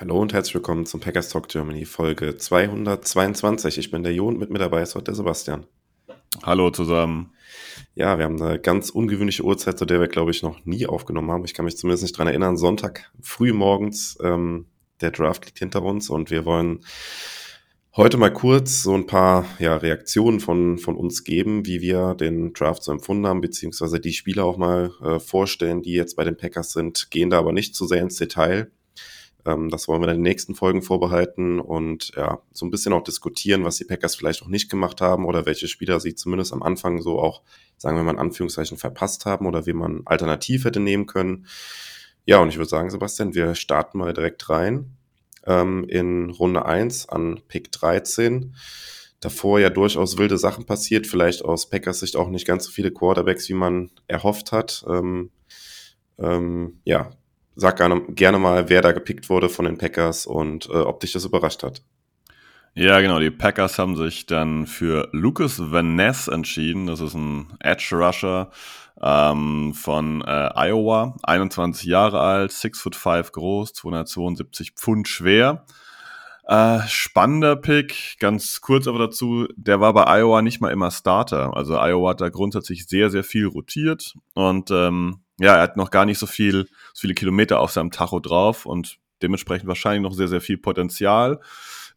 Hallo und herzlich willkommen zum Packers Talk Germany Folge 222. Ich bin der Jo und mit mir dabei ist heute der Sebastian. Hallo zusammen. Ja, wir haben eine ganz ungewöhnliche Uhrzeit, zu der wir, glaube ich, noch nie aufgenommen haben. Ich kann mich zumindest nicht dran erinnern. Sonntag früh morgens, ähm, der Draft liegt hinter uns und wir wollen heute mal kurz so ein paar ja, Reaktionen von, von uns geben, wie wir den Draft so empfunden haben, beziehungsweise die Spieler auch mal äh, vorstellen, die jetzt bei den Packers sind, gehen da aber nicht zu sehr ins Detail. Ähm, das wollen wir in den nächsten Folgen vorbehalten und ja, so ein bisschen auch diskutieren, was die Packers vielleicht auch nicht gemacht haben oder welche Spieler sie zumindest am Anfang so auch, sagen wir mal in Anführungszeichen, verpasst haben oder wie man alternativ hätte nehmen können. Ja, und ich würde sagen, Sebastian, wir starten mal direkt rein ähm, in Runde 1 an Pick 13 davor ja durchaus wilde Sachen passiert, vielleicht aus Packers Sicht auch nicht ganz so viele Quarterbacks, wie man erhofft hat. Ähm, ähm, ja, sag gerne, gerne mal, wer da gepickt wurde von den Packers und äh, ob dich das überrascht hat. Ja, genau. Die Packers haben sich dann für Lucas Van Ness entschieden. Das ist ein Edge Rusher ähm, von äh, Iowa, 21 Jahre alt, 6 foot 5 groß, 272 Pfund schwer. Äh, spannender Pick, ganz kurz aber dazu, der war bei Iowa nicht mal immer Starter. Also Iowa hat da grundsätzlich sehr, sehr viel rotiert und ähm, ja, er hat noch gar nicht so viel, so viele Kilometer auf seinem Tacho drauf und dementsprechend wahrscheinlich noch sehr, sehr viel Potenzial.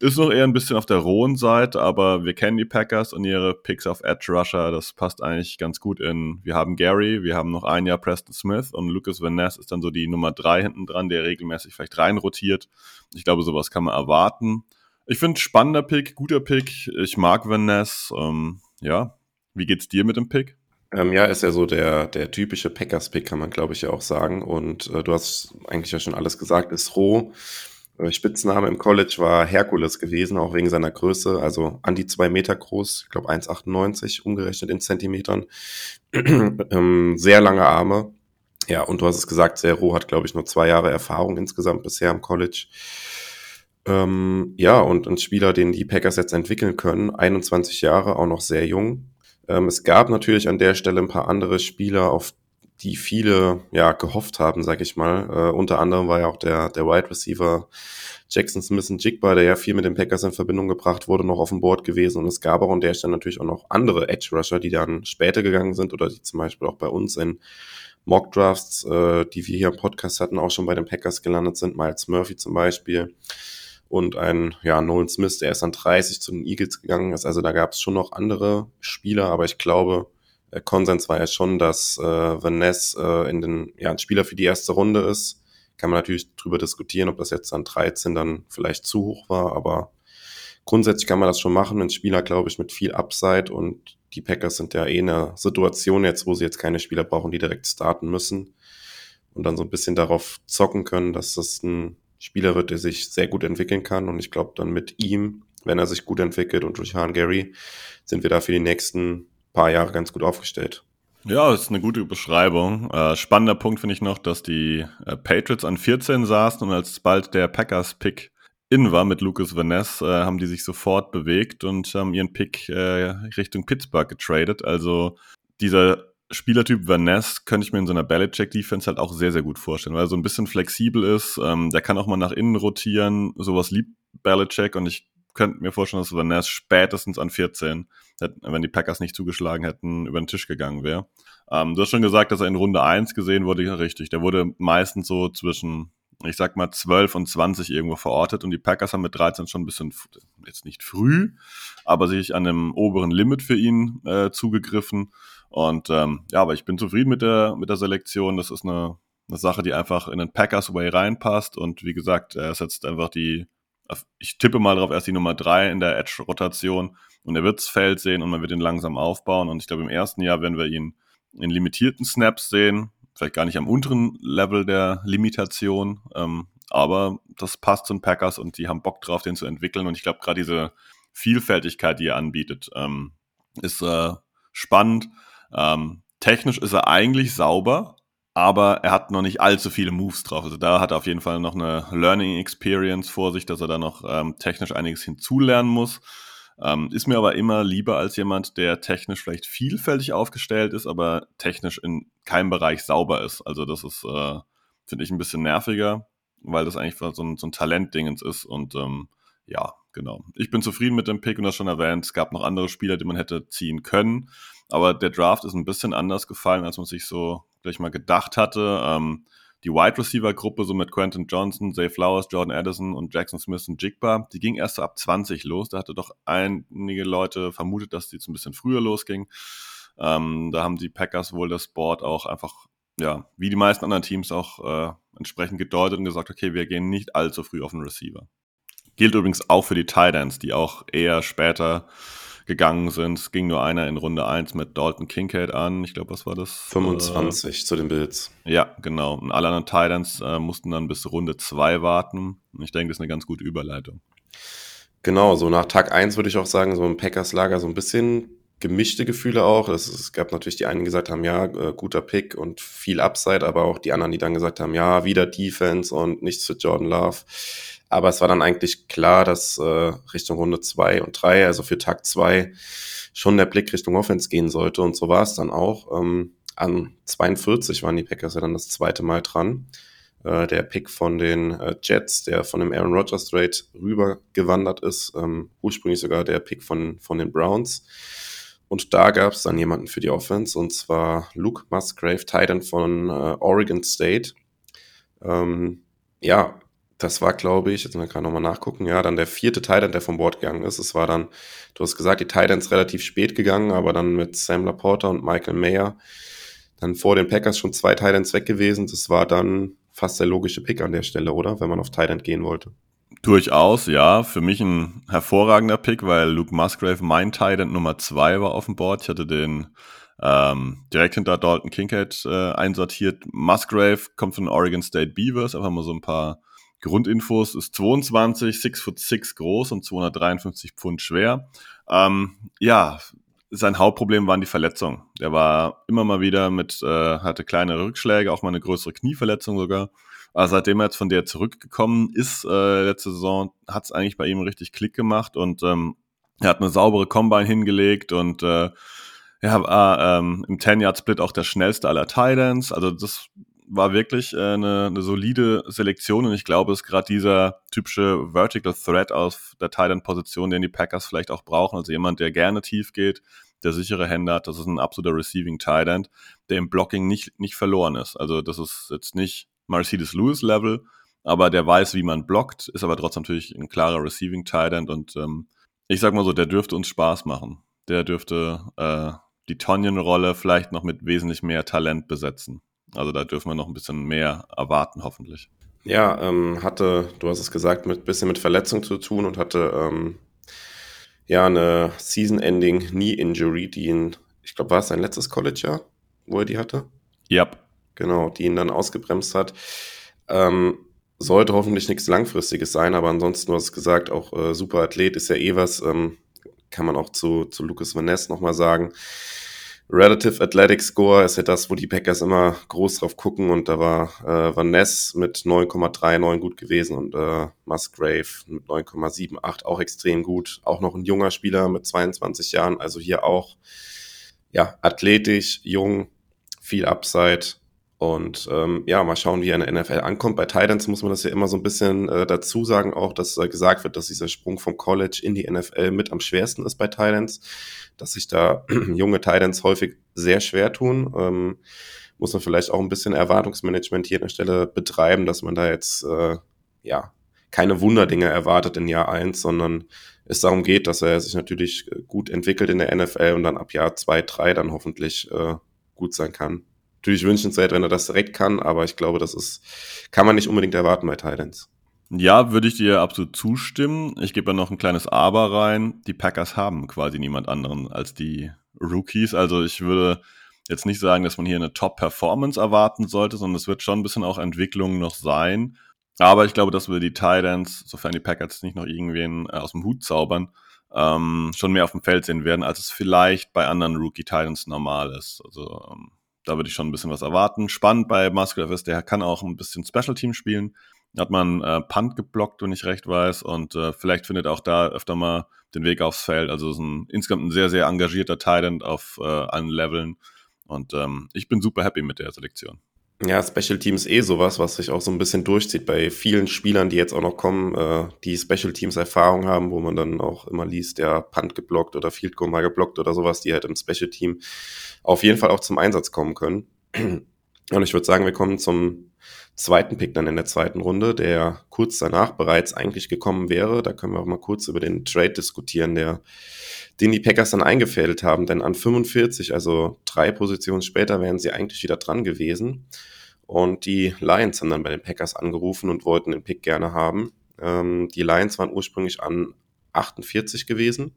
Ist noch eher ein bisschen auf der rohen Seite, aber wir kennen die Packers und ihre Picks auf Edge Rusher. Das passt eigentlich ganz gut in. Wir haben Gary, wir haben noch ein Jahr Preston Smith und Lucas Van Ness ist dann so die Nummer drei hinten dran, der regelmäßig vielleicht reinrotiert. Ich glaube, sowas kann man erwarten. Ich finde spannender Pick, guter Pick. Ich mag Van Ness. Ähm, ja, wie geht's dir mit dem Pick? Ähm, ja, ist ja so der, der typische Packers-Pick, kann man glaube ich ja auch sagen. Und äh, du hast eigentlich ja schon alles gesagt, ist roh. Äh, Spitzname im College war Herkules gewesen, auch wegen seiner Größe, also an die zwei Meter groß, ich glaube 1,98 umgerechnet in Zentimetern. ähm, sehr lange Arme. Ja, und du hast es gesagt, sehr roh, hat glaube ich nur zwei Jahre Erfahrung insgesamt bisher im College. Ähm, ja, und ein Spieler, den die Packers jetzt entwickeln können, 21 Jahre, auch noch sehr jung. Ähm, es gab natürlich an der Stelle ein paar andere Spieler, auf die viele ja gehofft haben, sag ich mal. Äh, unter anderem war ja auch der, der Wide Receiver Jackson Smith und Jigba, der ja viel mit den Packers in Verbindung gebracht wurde, noch auf dem Board gewesen. Und es gab auch an der Stelle natürlich auch noch andere Edge Rusher, die dann später gegangen sind oder die zum Beispiel auch bei uns in Mock Drafts, äh, die wir hier im Podcast hatten, auch schon bei den Packers gelandet sind. Miles Murphy zum Beispiel und ein ja, Nolan Smith, der ist dann 30 zu den Eagles gegangen ist. Also da gab es schon noch andere Spieler, aber ich glaube, der Konsens war ja schon, dass äh, Van Ness äh, in den, ja, ein Spieler für die erste Runde ist. Kann man natürlich drüber diskutieren, ob das jetzt dann 13 dann vielleicht zu hoch war, aber grundsätzlich kann man das schon machen. Ein Spieler, glaube ich, mit viel Upside und die Packers sind ja eh in einer Situation jetzt, wo sie jetzt keine Spieler brauchen, die direkt starten müssen und dann so ein bisschen darauf zocken können, dass das ein Spieler wird, der sich sehr gut entwickeln kann. Und ich glaube, dann mit ihm, wenn er sich gut entwickelt und durch Han Gary, sind wir da für die nächsten paar Jahre ganz gut aufgestellt. Ja, das ist eine gute Beschreibung. Äh, spannender Punkt finde ich noch, dass die äh, Patriots an 14 saßen und als bald der Packers-Pick in war mit Lucas Vaness, äh, haben die sich sofort bewegt und haben ihren Pick äh, Richtung Pittsburgh getradet. Also dieser Spielertyp Van Ness könnte ich mir in so einer Belichick-Defense halt auch sehr, sehr gut vorstellen, weil er so ein bisschen flexibel ist. Ähm, der kann auch mal nach innen rotieren. Sowas liebt Belichick und ich könnte mir vorstellen, dass Van Ness spätestens an 14, wenn die Packers nicht zugeschlagen hätten, über den Tisch gegangen wäre. Ähm, du hast schon gesagt, dass er in Runde 1 gesehen wurde. Ja, richtig. Der wurde meistens so zwischen, ich sag mal, 12 und 20 irgendwo verortet und die Packers haben mit 13 schon ein bisschen, jetzt nicht früh, aber sich an dem oberen Limit für ihn äh, zugegriffen. Und ähm, ja, aber ich bin zufrieden mit der, mit der Selektion. Das ist eine, eine Sache, die einfach in den Packers Way reinpasst. Und wie gesagt, er ist jetzt einfach die, ich tippe mal drauf, erst die Nummer drei in der Edge-Rotation. Und er wird das Feld sehen und man wird ihn langsam aufbauen. Und ich glaube, im ersten Jahr werden wir ihn in limitierten Snaps sehen. Vielleicht gar nicht am unteren Level der Limitation. Ähm, aber das passt zu den Packers und die haben Bock drauf, den zu entwickeln. Und ich glaube, gerade diese Vielfältigkeit, die er anbietet, ähm, ist äh, spannend. Ähm, technisch ist er eigentlich sauber, aber er hat noch nicht allzu viele Moves drauf. Also da hat er auf jeden Fall noch eine Learning Experience vor sich, dass er da noch ähm, technisch einiges hinzulernen muss. Ähm, ist mir aber immer lieber als jemand, der technisch vielleicht vielfältig aufgestellt ist, aber technisch in keinem Bereich sauber ist. Also das ist, äh, finde ich, ein bisschen nerviger, weil das eigentlich so ein, so ein Talentdingens ist. Und ähm, ja, genau. Ich bin zufrieden mit dem Pick und das schon erwähnt. Es gab noch andere Spieler, die man hätte ziehen können. Aber der Draft ist ein bisschen anders gefallen, als man sich so gleich mal gedacht hatte. Ähm, die Wide Receiver Gruppe, so mit Quentin Johnson, Zay Flowers, Jordan Addison und Jackson Smith und Jigba, die ging erst so ab 20 los. Da hatte doch einige Leute vermutet, dass die jetzt ein bisschen früher losging. Ähm, da haben die Packers wohl das Board auch einfach, ja, wie die meisten anderen Teams auch äh, entsprechend gedeutet und gesagt, okay, wir gehen nicht allzu früh auf den Receiver. Gilt übrigens auch für die Titans, die auch eher später gegangen sind. Es ging nur einer in Runde 1 mit Dalton Kincaid an. Ich glaube, was war das? 25 äh, zu den Bills. Ja, genau. Und alle anderen Titans äh, mussten dann bis Runde 2 warten. Und ich denke, das ist eine ganz gute Überleitung. Genau, so nach Tag 1 würde ich auch sagen, so im Packers-Lager so ein bisschen gemischte Gefühle auch. Es, es, gab natürlich die einen, die gesagt haben, ja, äh, guter Pick und viel Upside, aber auch die anderen, die dann gesagt haben, ja, wieder Defense und nichts für Jordan Love. Aber es war dann eigentlich klar, dass äh, Richtung Runde zwei und drei, also für Tag zwei, schon der Blick Richtung Offense gehen sollte. Und so war es dann auch. Ähm, an 42 waren die Packers ja dann das zweite Mal dran. Äh, der Pick von den äh, Jets, der von dem Aaron Rodgers Trade rübergewandert ist, ähm, ursprünglich sogar der Pick von, von den Browns. Und da gab es dann jemanden für die Offense, und zwar Luke Musgrave, Titan von äh, Oregon State. Ähm, ja, das war, glaube ich, jetzt kann ich nochmal nachgucken, ja, dann der vierte Titan, der vom Bord gegangen ist. Es war dann, du hast gesagt, die Titans relativ spät gegangen, aber dann mit Sam Laporta und Michael Mayer dann vor den Packers schon zwei Titans weg gewesen. Das war dann fast der logische Pick an der Stelle, oder? Wenn man auf Titan gehen wollte. Durchaus, ja. Für mich ein hervorragender Pick, weil Luke Musgrave mein Titan Nummer zwei war auf dem Board. Ich hatte den ähm, direkt hinter Dalton Kincaid äh, einsortiert. Musgrave kommt von Oregon State Beavers, einfach mal so ein paar Grundinfos ist 22, 6 foot 6 groß und 253 Pfund schwer. Ähm, ja, sein Hauptproblem waren die Verletzungen. Der war immer mal wieder mit, äh, hatte kleine Rückschläge, auch mal eine größere Knieverletzung sogar. Aber seitdem er jetzt von der zurückgekommen ist, äh, letzte Saison, hat es eigentlich bei ihm richtig Klick gemacht und ähm, er hat eine saubere Combine hingelegt und äh, ja, war ähm, im 10-Yard-Split auch der schnellste aller Titans. Also das war wirklich äh, eine, eine solide Selektion und ich glaube, es ist gerade dieser typische Vertical Threat aus der Titan-Position, den die Packers vielleicht auch brauchen. Also jemand, der gerne tief geht, der sichere Hände hat. Das ist ein absoluter Receiving Titan, der im Blocking nicht, nicht verloren ist. Also das ist jetzt nicht Mercedes Lewis Level, aber der weiß, wie man blockt, ist aber trotzdem natürlich ein klarer Receiving Titan und ähm, ich sag mal so, der dürfte uns Spaß machen. Der dürfte äh, die Tonyan-Rolle vielleicht noch mit wesentlich mehr Talent besetzen. Also da dürfen wir noch ein bisschen mehr erwarten, hoffentlich. Ja, ähm, hatte, du hast es gesagt, mit bisschen mit Verletzung zu tun und hatte ähm, ja eine Season-Ending Knee-Injury, die ihn, ich glaube, war es sein letztes College-Jahr, wo er die hatte? Ja. Yep. Genau, die ihn dann ausgebremst hat. Ähm, sollte hoffentlich nichts Langfristiges sein, aber ansonsten, du hast es gesagt, auch äh, super Athlet ist ja eh was, ähm, kann man auch zu, zu Lucas Van Ness nochmal sagen. Relative Athletic Score ist ja das, wo die Packers immer groß drauf gucken. Und da war äh, Van Ness mit 9,39 gut gewesen und äh, Musgrave mit 9,78 auch extrem gut. Auch noch ein junger Spieler mit 22 Jahren, also hier auch ja athletisch, jung, viel Upside und ähm, ja, mal schauen, wie er in der NFL ankommt. Bei Titans muss man das ja immer so ein bisschen äh, dazu sagen, auch dass äh, gesagt wird, dass dieser Sprung vom College in die NFL mit am schwersten ist bei Titans, dass sich da junge Titans häufig sehr schwer tun. Ähm, muss man vielleicht auch ein bisschen Erwartungsmanagement hier an der Stelle betreiben, dass man da jetzt äh, ja keine Wunderdinge erwartet in Jahr eins, sondern es darum geht, dass er sich natürlich äh, gut entwickelt in der NFL und dann ab Jahr zwei, drei dann hoffentlich äh, gut sein kann natürlich wünschenswert, wenn er das direkt kann, aber ich glaube, das ist, kann man nicht unbedingt erwarten bei Titans. Ja, würde ich dir absolut zustimmen. Ich gebe ja noch ein kleines Aber rein. Die Packers haben quasi niemand anderen als die Rookies. Also ich würde jetzt nicht sagen, dass man hier eine Top-Performance erwarten sollte, sondern es wird schon ein bisschen auch Entwicklung noch sein. Aber ich glaube, dass wir die Titans, sofern die Packers nicht noch irgendwen äh, aus dem Hut zaubern, ähm, schon mehr auf dem Feld sehen werden, als es vielleicht bei anderen Rookie Titans normal ist. Also ähm, da würde ich schon ein bisschen was erwarten. Spannend bei Musgrave ist, der kann auch ein bisschen Special Team spielen. Hat man äh, Punt geblockt, wenn ich recht weiß, und äh, vielleicht findet auch da öfter mal den Weg aufs Feld. Also ist ein insgesamt ein sehr, sehr engagierter Titan auf äh, allen Leveln. Und ähm, ich bin super happy mit der Selektion. Ja, Special Teams eh sowas, was sich auch so ein bisschen durchzieht bei vielen Spielern, die jetzt auch noch kommen, äh, die Special Teams Erfahrung haben, wo man dann auch immer liest, der Punt geblockt oder Field Goal mal geblockt oder sowas, die halt im Special Team auf jeden Fall auch zum Einsatz kommen können. Und ich würde sagen, wir kommen zum zweiten Pick dann in der zweiten Runde, der kurz danach bereits eigentlich gekommen wäre. Da können wir auch mal kurz über den Trade diskutieren, der, den die Packers dann eingefädelt haben. Denn an 45, also drei Positionen später, wären sie eigentlich wieder dran gewesen. Und die Lions haben dann bei den Packers angerufen und wollten den Pick gerne haben. Ähm, die Lions waren ursprünglich an 48 gewesen.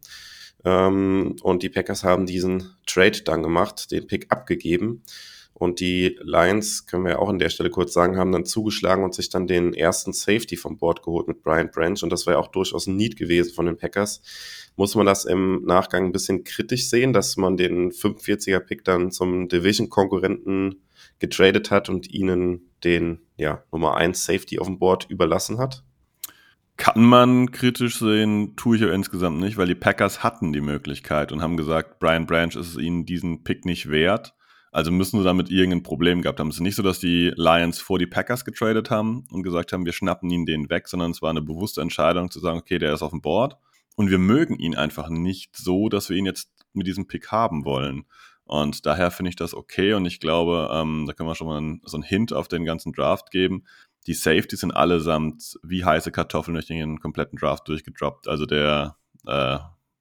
Ähm, und die Packers haben diesen Trade dann gemacht, den Pick abgegeben. Und die Lions, können wir ja auch an der Stelle kurz sagen, haben dann zugeschlagen und sich dann den ersten Safety vom Board geholt mit Brian Branch. Und das war ja auch durchaus ein Need gewesen von den Packers. Muss man das im Nachgang ein bisschen kritisch sehen, dass man den 45er-Pick dann zum Division-Konkurrenten getradet hat und ihnen den ja, Nummer 1 Safety auf dem Board überlassen hat? Kann man kritisch sehen, tue ich ja insgesamt nicht, weil die Packers hatten die Möglichkeit und haben gesagt, Brian Branch ist es ihnen diesen Pick nicht wert. Also müssen sie damit irgendein Problem gehabt haben. Es ist nicht so, dass die Lions vor die Packers getradet haben und gesagt haben, wir schnappen ihn den weg, sondern es war eine bewusste Entscheidung zu sagen, okay, der ist auf dem Board und wir mögen ihn einfach nicht so, dass wir ihn jetzt mit diesem Pick haben wollen. Und daher finde ich das okay und ich glaube, ähm, da können wir schon mal einen, so einen Hint auf den ganzen Draft geben. Die Safeties sind allesamt wie heiße Kartoffeln durch den kompletten Draft durchgedroppt. Also der äh,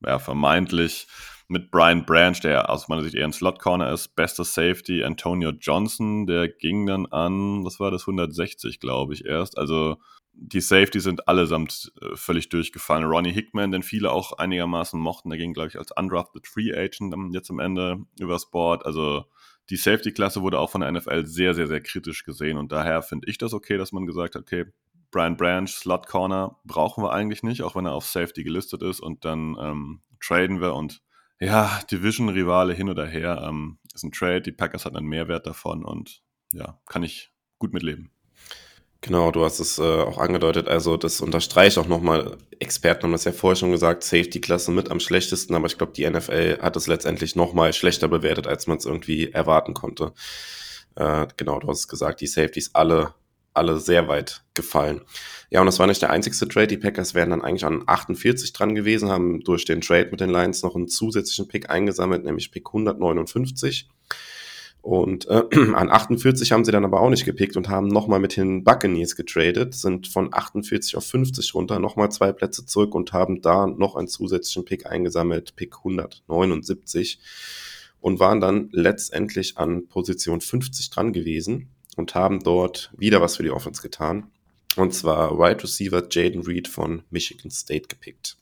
ja, vermeintlich mit Brian Branch, der aus meiner Sicht eher ein Slot-Corner ist, bester Safety, Antonio Johnson, der ging dann an, was war das, 160, glaube ich, erst. Also die Safety sind allesamt äh, völlig durchgefallen. Ronnie Hickman, den viele auch einigermaßen mochten, der ging, glaube ich, als undrafted Free Agent jetzt am Ende übers Board. Also die Safety-Klasse wurde auch von der NFL sehr, sehr, sehr kritisch gesehen und daher finde ich das okay, dass man gesagt hat, okay, Brian Branch, Slot Corner brauchen wir eigentlich nicht, auch wenn er auf Safety gelistet ist und dann ähm, traden wir und ja, Division-Rivale hin oder her, ähm, ist ein Trade, die Packers hatten einen Mehrwert davon und ja, kann ich gut mitleben. Genau, du hast es äh, auch angedeutet, also das unterstreicht auch nochmal, Experten haben das ja vorher schon gesagt, Safety-Klasse mit am schlechtesten, aber ich glaube, die NFL hat es letztendlich nochmal schlechter bewertet, als man es irgendwie erwarten konnte. Äh, genau, du hast es gesagt, die Safeties alle alle sehr weit gefallen. Ja, und das war nicht der einzigste Trade. Die Packers wären dann eigentlich an 48 dran gewesen, haben durch den Trade mit den Lions noch einen zusätzlichen Pick eingesammelt, nämlich Pick 159. Und äh, an 48 haben sie dann aber auch nicht gepickt und haben nochmal mit den Buccaneers getradet, sind von 48 auf 50 runter, nochmal zwei Plätze zurück und haben da noch einen zusätzlichen Pick eingesammelt, Pick 179 und waren dann letztendlich an Position 50 dran gewesen und haben dort wieder was für die Offense getan. Und zwar Wide Receiver Jaden Reed von Michigan State gepickt.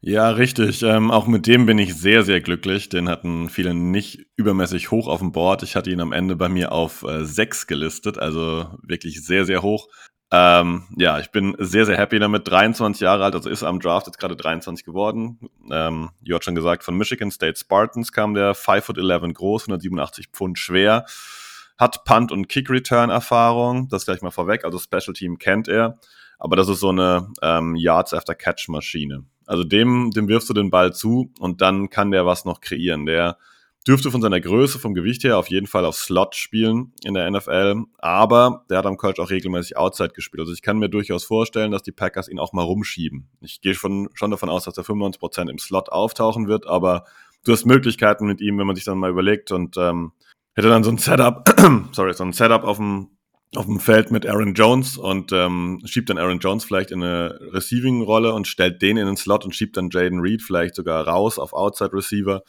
Ja, richtig. Ähm, auch mit dem bin ich sehr, sehr glücklich. Den hatten viele nicht übermäßig hoch auf dem Board. Ich hatte ihn am Ende bei mir auf äh, 6 gelistet, also wirklich sehr, sehr hoch. Ähm, ja, ich bin sehr, sehr happy damit. 23 Jahre alt, also ist am Draft jetzt gerade 23 geworden. Ähm, ihr habt schon gesagt, von Michigan State Spartans kam der 5 foot 11 groß, 187 Pfund schwer hat Punt- und Kick-Return-Erfahrung, das gleich mal vorweg, also Special Team kennt er, aber das ist so eine ähm, Yards-After-Catch-Maschine. Also dem, dem wirfst du den Ball zu und dann kann der was noch kreieren. Der dürfte von seiner Größe, vom Gewicht her auf jeden Fall auf Slot spielen in der NFL, aber der hat am College auch regelmäßig Outside gespielt. Also ich kann mir durchaus vorstellen, dass die Packers ihn auch mal rumschieben. Ich gehe schon, schon davon aus, dass er 95% im Slot auftauchen wird, aber du hast Möglichkeiten mit ihm, wenn man sich dann mal überlegt und ähm, hätte dann so ein Setup, sorry, so ein Setup auf dem auf dem Feld mit Aaron Jones und ähm, schiebt dann Aaron Jones vielleicht in eine Receiving-Rolle und stellt den in den Slot und schiebt dann Jaden Reed vielleicht sogar raus auf Outside Receiver.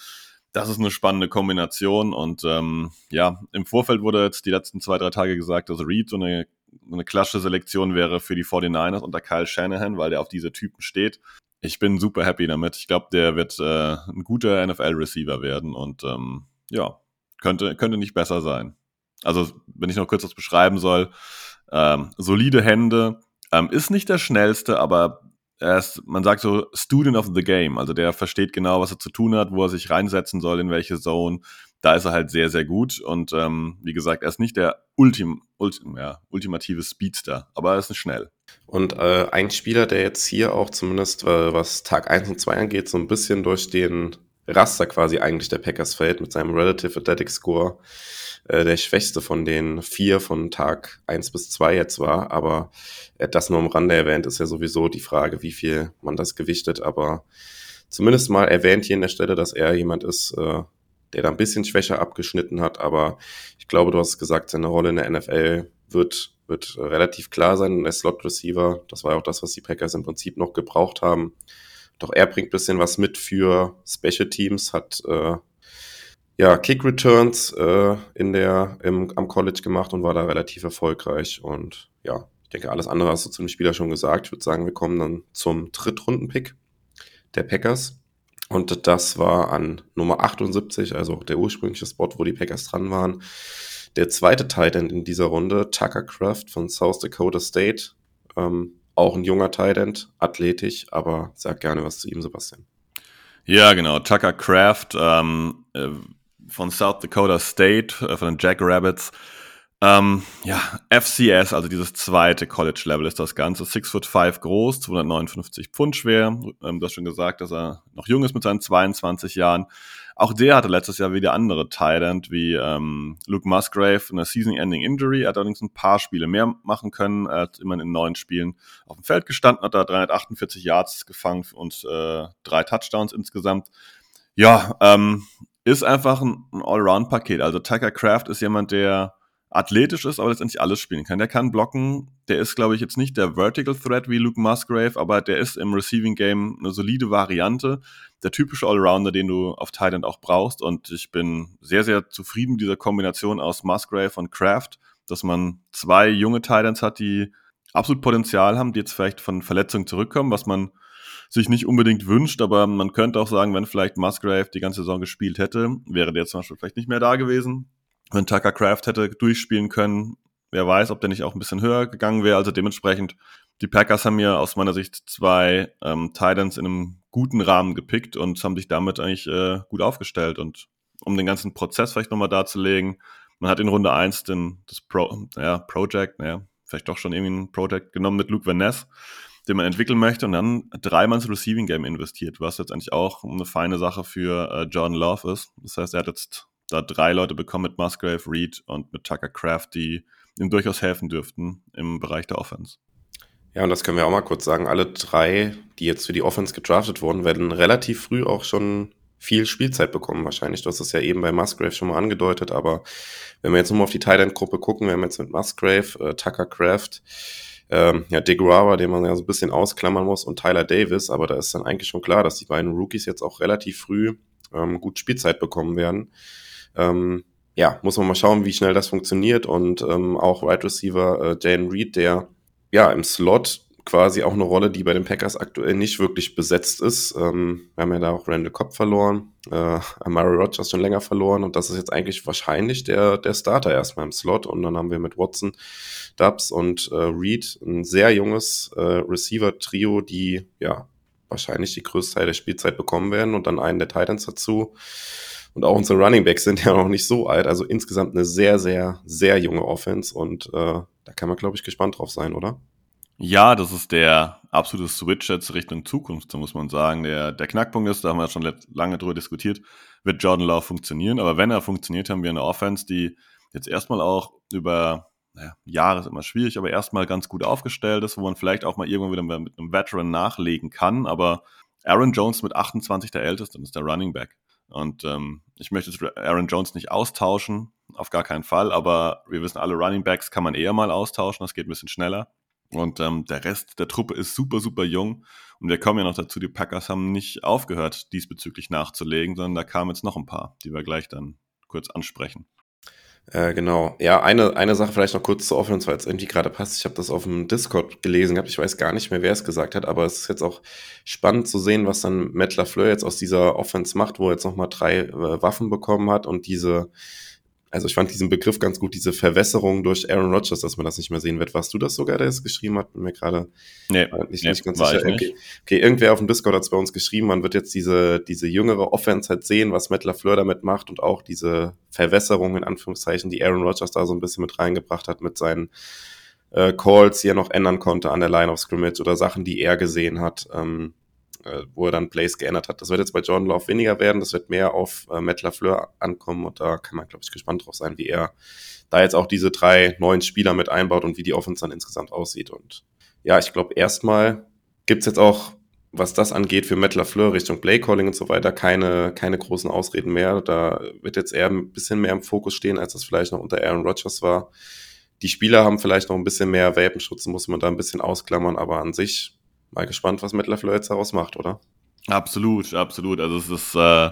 Das ist eine spannende Kombination und ähm, ja, im Vorfeld wurde jetzt die letzten zwei, drei Tage gesagt, dass Reed so eine, eine klassische Selektion wäre für die 49ers unter Kyle Shanahan, weil der auf diese Typen steht. Ich bin super happy damit. Ich glaube, der wird äh, ein guter NFL-Receiver werden und ähm, ja, könnte, könnte nicht besser sein. Also, wenn ich noch kurz was beschreiben soll, ähm, solide Hände, ähm, ist nicht der schnellste, aber er ist, man sagt so, Student of the Game. Also der versteht genau, was er zu tun hat, wo er sich reinsetzen soll, in welche Zone. Da ist er halt sehr, sehr gut. Und ähm, wie gesagt, er ist nicht der Ultim, Ultim, ja, ultimative Speedster, aber er ist schnell. Und äh, ein Spieler, der jetzt hier auch zumindest, äh, was Tag 1 und 2 angeht, so ein bisschen durch den Raster quasi eigentlich der Packers fällt mit seinem Relative Athletic Score, äh, der schwächste von den vier von Tag 1 bis 2 jetzt war. Aber äh, das nur am Rande erwähnt, ist ja sowieso die Frage, wie viel man das gewichtet. Aber zumindest mal erwähnt hier in der Stelle, dass er jemand ist, äh, der da ein bisschen schwächer abgeschnitten hat. Aber ich glaube, du hast gesagt, seine Rolle in der NFL wird, wird relativ klar sein. Der Slot Receiver, das war ja auch das, was die Packers im Prinzip noch gebraucht haben. Doch er bringt bisschen was mit für Special Teams, hat äh, ja Kick Returns äh, in der im, am College gemacht und war da relativ erfolgreich. Und ja, ich denke, alles andere hast du zum Spieler schon gesagt. Ich würde sagen, wir kommen dann zum Drittrunden-Pick der Packers. Und das war an Nummer 78, also der ursprüngliche Spot, wo die Packers dran waren. Der zweite Titan in dieser Runde, Tucker Craft von South Dakota State. Ähm, auch ein junger Titan, athletisch, aber sag gerne was zu ihm, Sebastian. Ja, genau. Tucker Craft ähm, äh, von South Dakota State, äh, von den Jackrabbits. Ähm, ja, FCS, also dieses zweite College-Level ist das Ganze. Six foot five groß, 259 Pfund schwer. Ähm, du hast schon gesagt, dass er noch jung ist mit seinen 22 Jahren. Auch der hatte letztes Jahr wieder andere Thailand wie ähm, Luke Musgrave eine Season-Ending Injury. Er hat allerdings ein paar Spiele mehr machen können. Er hat immerhin in neun Spielen auf dem Feld gestanden, hat da 348 Yards gefangen und äh, drei Touchdowns insgesamt. Ja, ähm, ist einfach ein, ein Allround-Paket. Also Tucker Craft ist jemand, der athletisch ist, aber letztendlich alles spielen kann. Der kann blocken. Der ist, glaube ich, jetzt nicht der Vertical Threat wie Luke Musgrave, aber der ist im Receiving Game eine solide Variante. Der typische Allrounder, den du auf Thailand auch brauchst. Und ich bin sehr, sehr zufrieden mit dieser Kombination aus Musgrave und Kraft, dass man zwei junge Titans hat, die absolut Potenzial haben, die jetzt vielleicht von Verletzungen zurückkommen, was man sich nicht unbedingt wünscht, aber man könnte auch sagen, wenn vielleicht Musgrave die ganze Saison gespielt hätte, wäre der zum Beispiel vielleicht nicht mehr da gewesen wenn Tucker Craft hätte durchspielen können, wer weiß, ob der nicht auch ein bisschen höher gegangen wäre. Also dementsprechend, die Packers haben mir aus meiner Sicht zwei ähm, Titans in einem guten Rahmen gepickt und haben sich damit eigentlich äh, gut aufgestellt. Und um den ganzen Prozess vielleicht nochmal darzulegen, man hat in Runde eins den, das Pro, ja, Project, naja, vielleicht doch schon irgendwie ein Project genommen mit Luke Van Ness, den man entwickeln möchte und dann dreimal ins Receiving Game investiert, was jetzt eigentlich auch eine feine Sache für äh, Jordan Love ist. Das heißt, er hat jetzt da drei Leute bekommen mit Musgrave, Reed und mit Tucker Craft, die ihm durchaus helfen dürften im Bereich der Offense. Ja, und das können wir auch mal kurz sagen. Alle drei, die jetzt für die Offense gedraftet wurden, werden relativ früh auch schon viel Spielzeit bekommen wahrscheinlich. Du hast es ja eben bei Musgrave schon mal angedeutet, aber wenn wir jetzt nochmal auf die Thailand-Gruppe gucken, wir haben jetzt mit Musgrave, äh, Tucker Craft, ähm, ja, Dick Rara, den man ja so ein bisschen ausklammern muss, und Tyler Davis, aber da ist dann eigentlich schon klar, dass die beiden Rookies jetzt auch relativ früh ähm, gut Spielzeit bekommen werden. Ähm, ja, muss man mal schauen, wie schnell das funktioniert. Und ähm, auch Wide right Receiver äh, Jane Reed, der ja im Slot quasi auch eine Rolle, die bei den Packers aktuell nicht wirklich besetzt ist. Ähm, wir haben ja da auch Randall Cobb verloren, äh, Amari Rogers schon länger verloren und das ist jetzt eigentlich wahrscheinlich der, der Starter erstmal im Slot. Und dann haben wir mit Watson, Dubs und äh, Reed ein sehr junges äh, Receiver-Trio, die ja wahrscheinlich die größte Teil der Spielzeit bekommen werden und dann einen der Titans dazu. Und auch unsere Running Backs sind ja noch nicht so alt. Also insgesamt eine sehr, sehr, sehr junge Offense. Und äh, da kann man, glaube ich, gespannt drauf sein, oder? Ja, das ist der absolute Switch jetzt Richtung Zukunft, so muss man sagen. Der, der Knackpunkt ist, da haben wir schon lange drüber diskutiert, wird Jordan Love funktionieren. Aber wenn er funktioniert, haben wir eine Offense, die jetzt erstmal auch über naja, Jahre ist immer schwierig, aber erstmal ganz gut aufgestellt ist, wo man vielleicht auch mal irgendwann wieder mit einem Veteran nachlegen kann. Aber Aaron Jones mit 28 der Älteste, das ist der Running Back. Und ähm, ich möchte Aaron Jones nicht austauschen, auf gar keinen Fall, aber wir wissen alle, Running Backs kann man eher mal austauschen, das geht ein bisschen schneller. Und ähm, der Rest der Truppe ist super, super jung. Und wir kommen ja noch dazu, die Packers haben nicht aufgehört, diesbezüglich nachzulegen, sondern da kamen jetzt noch ein paar, die wir gleich dann kurz ansprechen. Äh, genau. Ja, eine, eine Sache vielleicht noch kurz zur Offense, weil es irgendwie gerade passt. Ich habe das auf dem Discord gelesen gehabt. Ich weiß gar nicht mehr, wer es gesagt hat, aber es ist jetzt auch spannend zu sehen, was dann Matt LaFleur jetzt aus dieser Offense macht, wo er jetzt nochmal drei äh, Waffen bekommen hat und diese also ich fand diesen Begriff ganz gut, diese Verwässerung durch Aaron Rodgers, dass man das nicht mehr sehen wird. Warst du das sogar, der es geschrieben hat? Bin mir gerade nee, nicht, nee, nicht ganz sicher. Okay. okay, irgendwer auf dem Discord hat es bei uns geschrieben, man wird jetzt diese, diese jüngere Offense halt sehen, was Matt LaFleur damit macht und auch diese Verwässerung in Anführungszeichen, die Aaron Rodgers da so ein bisschen mit reingebracht hat mit seinen äh, Calls, die er noch ändern konnte an der Line of Scrimmage oder Sachen, die er gesehen hat. Ähm, äh, wo er dann Plays geändert hat. Das wird jetzt bei Jordan Love weniger werden, das wird mehr auf äh, Matt LaFleur ankommen und da kann man, glaube ich, gespannt drauf sein, wie er da jetzt auch diese drei neuen Spieler mit einbaut und wie die Offense dann insgesamt aussieht. Und ja, ich glaube, erstmal gibt's jetzt auch, was das angeht, für Matt LaFleur Richtung Play-Calling und so weiter, keine, keine großen Ausreden mehr. Da wird jetzt eher ein bisschen mehr im Fokus stehen, als das vielleicht noch unter Aaron Rodgers war. Die Spieler haben vielleicht noch ein bisschen mehr Welpenschutz, muss man da ein bisschen ausklammern, aber an sich mal gespannt, was Matt LaFleur jetzt daraus macht, oder? Absolut, absolut. Also es ist äh,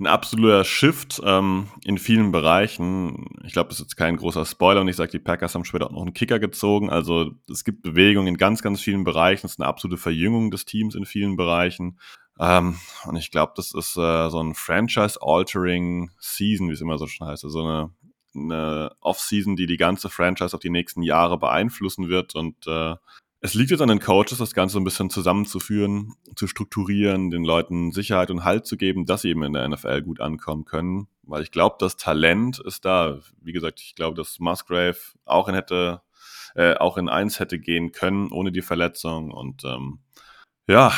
ein absoluter Shift ähm, in vielen Bereichen. Ich glaube, das ist jetzt kein großer Spoiler und ich sage, die Packers haben später auch noch einen Kicker gezogen. Also es gibt Bewegung in ganz, ganz vielen Bereichen. Es ist eine absolute Verjüngung des Teams in vielen Bereichen. Ähm, und ich glaube, das ist äh, so ein Franchise-Altering Season, wie es immer so schon heißt. Also eine, eine Off-Season, die die ganze Franchise auf die nächsten Jahre beeinflussen wird und äh, es liegt jetzt an den Coaches, das Ganze ein bisschen zusammenzuführen, zu strukturieren, den Leuten Sicherheit und Halt zu geben, dass sie eben in der NFL gut ankommen können. Weil ich glaube, das Talent ist da. Wie gesagt, ich glaube, dass Musgrave auch in hätte, äh, auch in eins hätte gehen können, ohne die Verletzung. Und ähm, ja,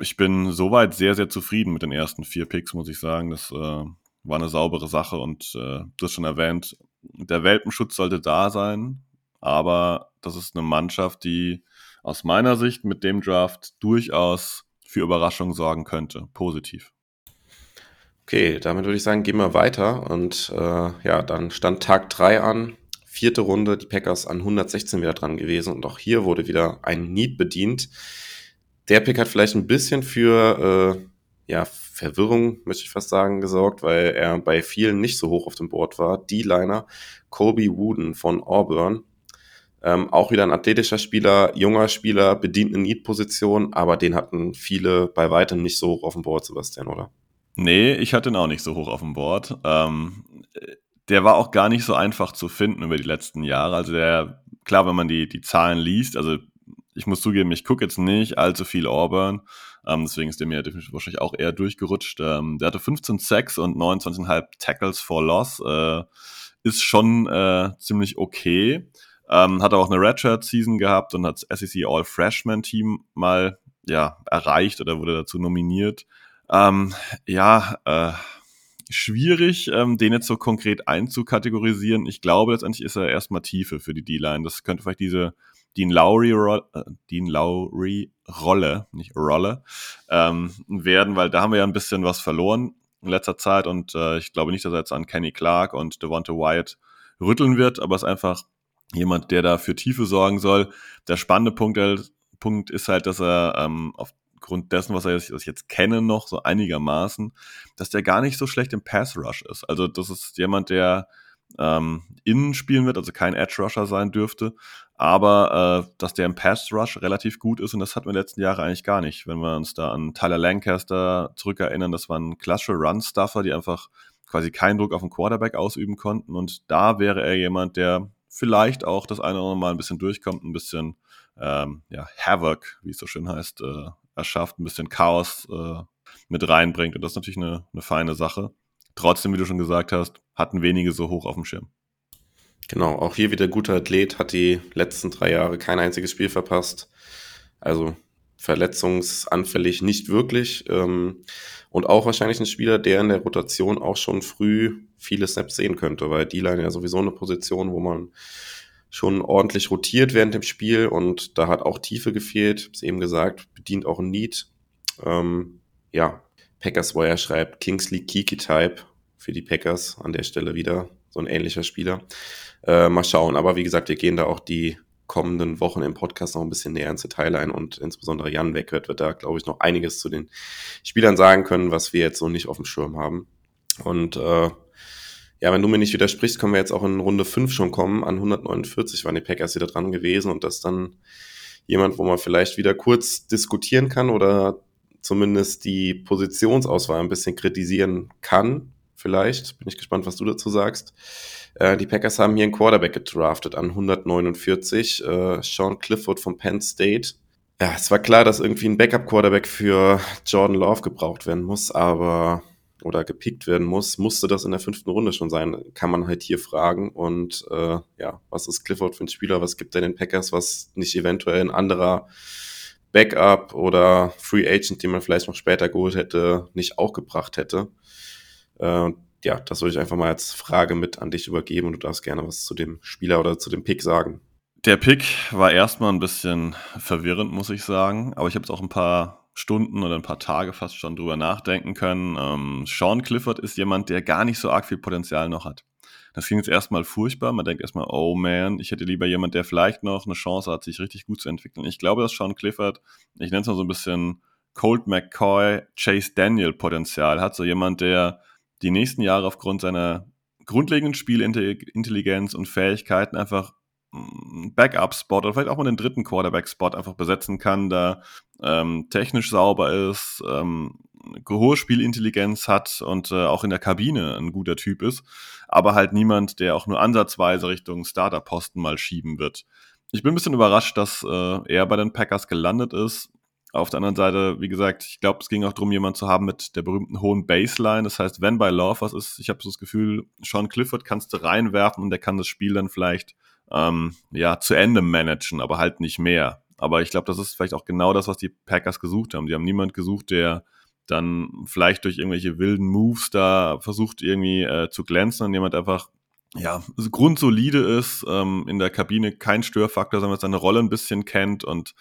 ich bin soweit sehr, sehr zufrieden mit den ersten vier Picks, muss ich sagen. Das äh, war eine saubere Sache und äh, du hast schon erwähnt, der Welpenschutz sollte da sein, aber das ist eine Mannschaft, die aus meiner Sicht mit dem Draft durchaus für Überraschung sorgen könnte. Positiv. Okay, damit würde ich sagen, gehen wir weiter. Und äh, ja, dann stand Tag 3 an. Vierte Runde, die Packers an 116 wieder dran gewesen. Und auch hier wurde wieder ein Need bedient. Der Pick hat vielleicht ein bisschen für äh, ja, Verwirrung, möchte ich fast sagen, gesorgt, weil er bei vielen nicht so hoch auf dem Board war. D-Liner Colby Wooden von Auburn. Ähm, auch wieder ein athletischer Spieler, junger Spieler, bedient eine Need-Position, aber den hatten viele bei weitem nicht so hoch auf dem Board, Sebastian, oder? Nee, ich hatte ihn auch nicht so hoch auf dem Board. Ähm, der war auch gar nicht so einfach zu finden über die letzten Jahre. Also der, klar, wenn man die, die Zahlen liest, also ich muss zugeben, ich gucke jetzt nicht allzu viel Auburn, ähm, deswegen ist der mir wahrscheinlich auch eher durchgerutscht. Ähm, der hatte 15 Sacks und 29,5 Tackles for Loss. Äh, ist schon äh, ziemlich okay. Ähm, hat auch eine Redshirt-Season gehabt und hat das SEC All-Freshman-Team mal ja, erreicht oder wurde dazu nominiert. Ähm, ja, äh, schwierig, ähm, den jetzt so konkret einzukategorisieren. Ich glaube, letztendlich ist er erstmal Tiefe für die D-Line. Das könnte vielleicht diese Dean Lowry, äh, Dean Lowry Rolle, nicht Rolle, ähm, werden, weil da haben wir ja ein bisschen was verloren in letzter Zeit und äh, ich glaube nicht, dass er jetzt an Kenny Clark und Devonta Wyatt rütteln wird, aber es einfach jemand, der da für Tiefe sorgen soll. Der spannende Punkt, Punkt ist halt, dass er ähm, aufgrund dessen, was, er jetzt, was ich jetzt kenne, noch so einigermaßen, dass der gar nicht so schlecht im Pass Rush ist. Also das ist jemand, der ähm, innen spielen wird, also kein Edge Rusher sein dürfte, aber äh, dass der im Pass Rush relativ gut ist und das hatten wir in den letzten Jahren eigentlich gar nicht. Wenn wir uns da an Tyler Lancaster zurückerinnern, das waren klassische Run-Stuffer, die einfach quasi keinen Druck auf den Quarterback ausüben konnten und da wäre er jemand, der vielleicht auch das eine oder andere Mal ein bisschen durchkommt, ein bisschen ähm, ja, Havoc, wie es so schön heißt, äh, erschafft, ein bisschen Chaos äh, mit reinbringt. Und das ist natürlich eine, eine feine Sache. Trotzdem, wie du schon gesagt hast, hatten wenige so hoch auf dem Schirm. Genau, auch hier wieder guter Athlet, hat die letzten drei Jahre kein einziges Spiel verpasst. Also verletzungsanfällig nicht wirklich. Ähm, und auch wahrscheinlich ein Spieler, der in der Rotation auch schon früh viele Snaps sehen könnte, weil D-Line ja sowieso eine Position, wo man schon ordentlich rotiert während dem Spiel und da hat auch Tiefe gefehlt. Es eben gesagt, bedient auch ein Need. Ähm, ja, Packers Wire schreibt Kingsley Kiki Type für die Packers an der Stelle wieder. So ein ähnlicher Spieler. Äh, mal schauen. Aber wie gesagt, wir gehen da auch die kommenden Wochen im Podcast noch ein bisschen näher ins Detail ein und insbesondere Jan Weckert wird da, glaube ich, noch einiges zu den Spielern sagen können, was wir jetzt so nicht auf dem Schirm haben. Und äh, ja, wenn du mir nicht widersprichst, können wir jetzt auch in Runde 5 schon kommen. An 149 waren die Packers wieder dran gewesen und das dann jemand, wo man vielleicht wieder kurz diskutieren kann oder zumindest die Positionsauswahl ein bisschen kritisieren kann vielleicht. Bin ich gespannt, was du dazu sagst. Äh, die Packers haben hier einen Quarterback gedraftet an 149, äh, Sean Clifford von Penn State. Ja, es war klar, dass irgendwie ein Backup-Quarterback für Jordan Love gebraucht werden muss, aber oder gepickt werden muss, musste das in der fünften Runde schon sein, kann man halt hier fragen. Und äh, ja, was ist Clifford für ein Spieler? Was gibt er den Packers, was nicht eventuell ein anderer Backup oder Free Agent, den man vielleicht noch später geholt hätte, nicht auch gebracht hätte? Äh, ja, das würde ich einfach mal als Frage mit an dich übergeben und du darfst gerne was zu dem Spieler oder zu dem Pick sagen. Der Pick war erstmal ein bisschen verwirrend, muss ich sagen, aber ich habe es auch ein paar Stunden oder ein paar Tage fast schon drüber nachdenken können. Ähm, Sean Clifford ist jemand, der gar nicht so arg viel Potenzial noch hat. Das klingt jetzt erstmal furchtbar. Man denkt erstmal, oh man, ich hätte lieber jemand, der vielleicht noch eine Chance hat, sich richtig gut zu entwickeln. Ich glaube, dass Sean Clifford, ich nenne es mal so ein bisschen Colt McCoy, Chase Daniel Potenzial hat. So jemand, der die nächsten Jahre aufgrund seiner grundlegenden Spielintelligenz und Fähigkeiten einfach Backup-Spot oder vielleicht auch mal den dritten Quarterback-Spot einfach besetzen kann, da ähm, technisch sauber ist, ähm, hohe Spielintelligenz hat und äh, auch in der Kabine ein guter Typ ist, aber halt niemand, der auch nur ansatzweise Richtung Starter-Posten mal schieben wird. Ich bin ein bisschen überrascht, dass äh, er bei den Packers gelandet ist. Auf der anderen Seite, wie gesagt, ich glaube, es ging auch darum, jemanden zu haben mit der berühmten hohen Baseline. Das heißt, wenn bei Love was ist, ich habe so das Gefühl, Sean Clifford kannst du reinwerfen und der kann das Spiel dann vielleicht ähm, ja, zu Ende managen, aber halt nicht mehr. Aber ich glaube, das ist vielleicht auch genau das, was die Packers gesucht haben. Die haben niemand gesucht, der dann vielleicht durch irgendwelche wilden Moves da versucht irgendwie äh, zu glänzen und jemand einfach ja, grundsolide ist, ähm, in der Kabine kein Störfaktor, sondern seine Rolle ein bisschen kennt und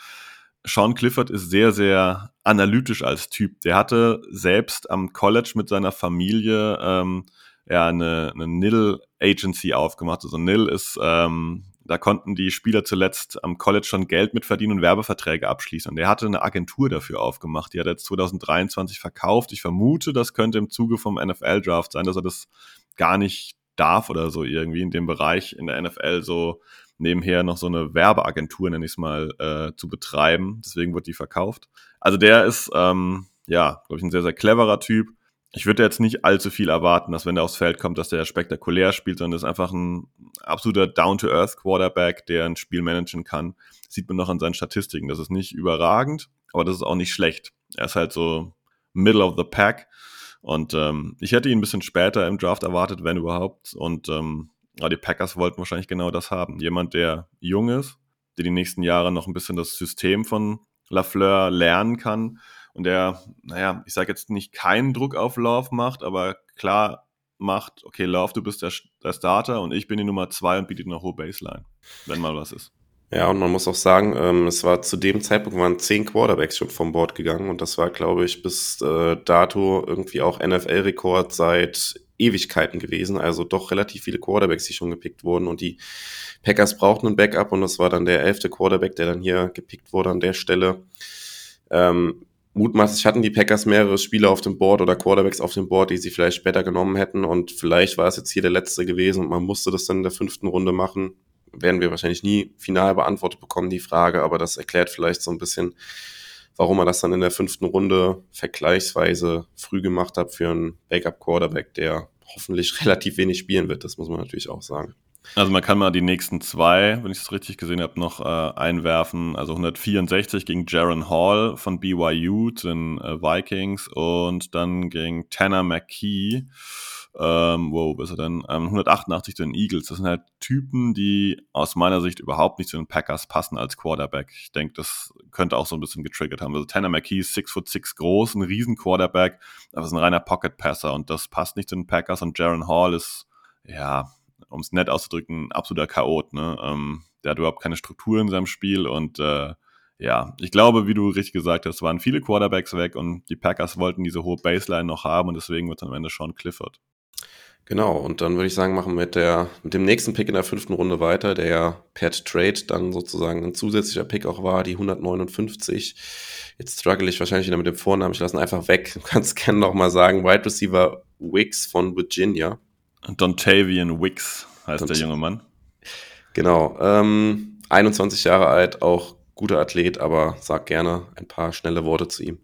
Sean Clifford ist sehr, sehr analytisch als Typ. Der hatte selbst am College mit seiner Familie ähm, ja, eine, eine Nil-Agency aufgemacht. Also Nil ist, ähm, da konnten die Spieler zuletzt am College schon Geld mitverdienen und Werbeverträge abschließen. Und er hatte eine Agentur dafür aufgemacht. Die hat er jetzt 2023 verkauft. Ich vermute, das könnte im Zuge vom NFL-Draft sein, dass er das gar nicht darf oder so irgendwie in dem Bereich in der NFL so nebenher noch so eine Werbeagentur, nenne ich es mal, äh, zu betreiben. Deswegen wird die verkauft. Also der ist, ähm, ja, glaube ich, ein sehr, sehr cleverer Typ ich würde jetzt nicht allzu viel erwarten, dass wenn er aufs Feld kommt, dass der spektakulär spielt, sondern das ist einfach ein absoluter Down-to-Earth-Quarterback, der ein Spiel managen kann. sieht man noch an seinen Statistiken. Das ist nicht überragend, aber das ist auch nicht schlecht. Er ist halt so Middle of the Pack. Und ähm, ich hätte ihn ein bisschen später im Draft erwartet, wenn überhaupt. Und ähm, aber die Packers wollten wahrscheinlich genau das haben. Jemand, der jung ist, der die nächsten Jahre noch ein bisschen das System von Lafleur lernen kann und der, naja, ich sage jetzt nicht keinen Druck auf Love macht, aber klar macht, okay, Love, du bist der, der Starter und ich bin die Nummer zwei und biete eine hohe Baseline, wenn mal was ist. Ja, und man muss auch sagen, ähm, es war zu dem Zeitpunkt waren zehn Quarterbacks schon vom Board gegangen und das war, glaube ich, bis äh, dato irgendwie auch NFL-Rekord seit Ewigkeiten gewesen. Also doch relativ viele Quarterbacks, die schon gepickt wurden und die Packers brauchten ein Backup und das war dann der elfte Quarterback, der dann hier gepickt wurde an der Stelle. Ähm, mutmaßlich hatten die Packers mehrere Spieler auf dem Board oder Quarterbacks auf dem Board, die sie vielleicht später genommen hätten und vielleicht war es jetzt hier der letzte gewesen und man musste das dann in der fünften Runde machen. Werden wir wahrscheinlich nie final beantwortet bekommen, die Frage, aber das erklärt vielleicht so ein bisschen, warum man das dann in der fünften Runde vergleichsweise früh gemacht hat für einen Backup-Quarterback, der hoffentlich relativ wenig spielen wird. Das muss man natürlich auch sagen. Also man kann mal die nächsten zwei, wenn ich es richtig gesehen habe, noch äh, einwerfen. Also 164 gegen Jaron Hall von BYU, den äh, Vikings, und dann gegen Tanner McKee, ähm, wo ist er denn? Ähm, 188 zu den Eagles. Das sind halt Typen, die aus meiner Sicht überhaupt nicht zu den Packers passen als Quarterback. Ich denke, das könnte auch so ein bisschen getriggert haben. Also Tanner McKee ist 6 foot 6 groß, ein riesen Quarterback, aber ist ein reiner Pocket-Passer und das passt nicht zu den Packers und Jaron Hall ist, ja, um es nett auszudrücken, ein absoluter Chaot. Ne? Ähm, der hat überhaupt keine Struktur in seinem Spiel und äh, ja, ich glaube, wie du richtig gesagt hast, waren viele Quarterbacks weg und die Packers wollten diese hohe Baseline noch haben und deswegen wird am Ende Sean Clifford. Genau, und dann würde ich sagen, machen wir mit, der, mit dem nächsten Pick in der fünften Runde weiter, der ja per Trade dann sozusagen ein zusätzlicher Pick auch war, die 159. Jetzt struggle ich wahrscheinlich wieder mit dem Vornamen, ich lasse ihn einfach weg. Du kannst gerne nochmal sagen, Wide Receiver Wicks von Virginia. Dontavian Wicks heißt Dont der junge Mann. Genau. Ähm, 21 Jahre alt, auch guter Athlet, aber sag gerne ein paar schnelle Worte zu ihm.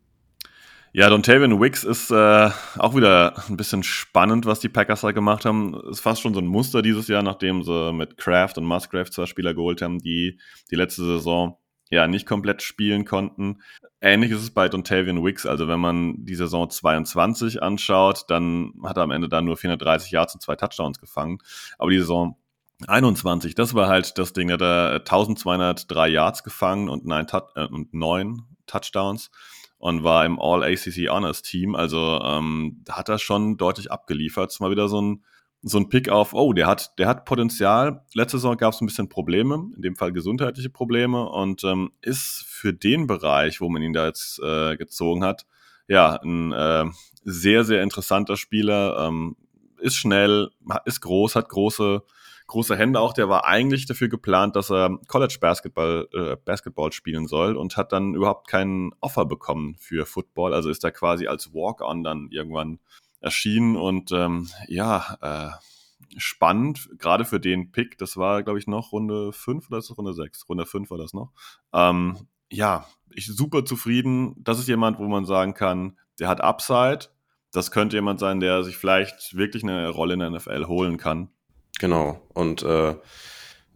Ja, Dontavian Wicks ist äh, auch wieder ein bisschen spannend, was die Packers da gemacht haben. Ist fast schon so ein Muster dieses Jahr, nachdem sie mit Kraft und Musgrave zwei Spieler geholt haben, die die letzte Saison ja nicht komplett spielen konnten. Ähnlich ist es bei Dontavian Wicks. Also wenn man die Saison 22 anschaut, dann hat er am Ende da nur 430 Yards und zwei Touchdowns gefangen. Aber die Saison 21, das war halt das Ding, da hat er 1203 Yards gefangen und neun, äh, und neun Touchdowns und war im All-ACC Honors Team. Also ähm, hat er schon deutlich abgeliefert. Ist mal wieder so ein, so ein Pick auf, oh, der hat, der hat Potenzial. Letzte Saison gab es ein bisschen Probleme, in dem Fall gesundheitliche Probleme und ähm, ist für den Bereich, wo man ihn da jetzt äh, gezogen hat, ja, ein äh, sehr, sehr interessanter Spieler. Ähm, ist schnell, ist groß, hat große große Hände auch, der war eigentlich dafür geplant, dass er College Basketball, äh, Basketball spielen soll und hat dann überhaupt keinen Offer bekommen für Football. Also ist er quasi als Walk-on dann irgendwann erschienen und ähm, ja, äh, spannend, gerade für den Pick. Das war, glaube ich, noch Runde 5 oder ist das Runde 6? Runde 5 war das noch. Ähm, ja, ich super zufrieden. Das ist jemand, wo man sagen kann, der hat Upside. Das könnte jemand sein, der sich vielleicht wirklich eine Rolle in der NFL holen kann. Genau. Und äh,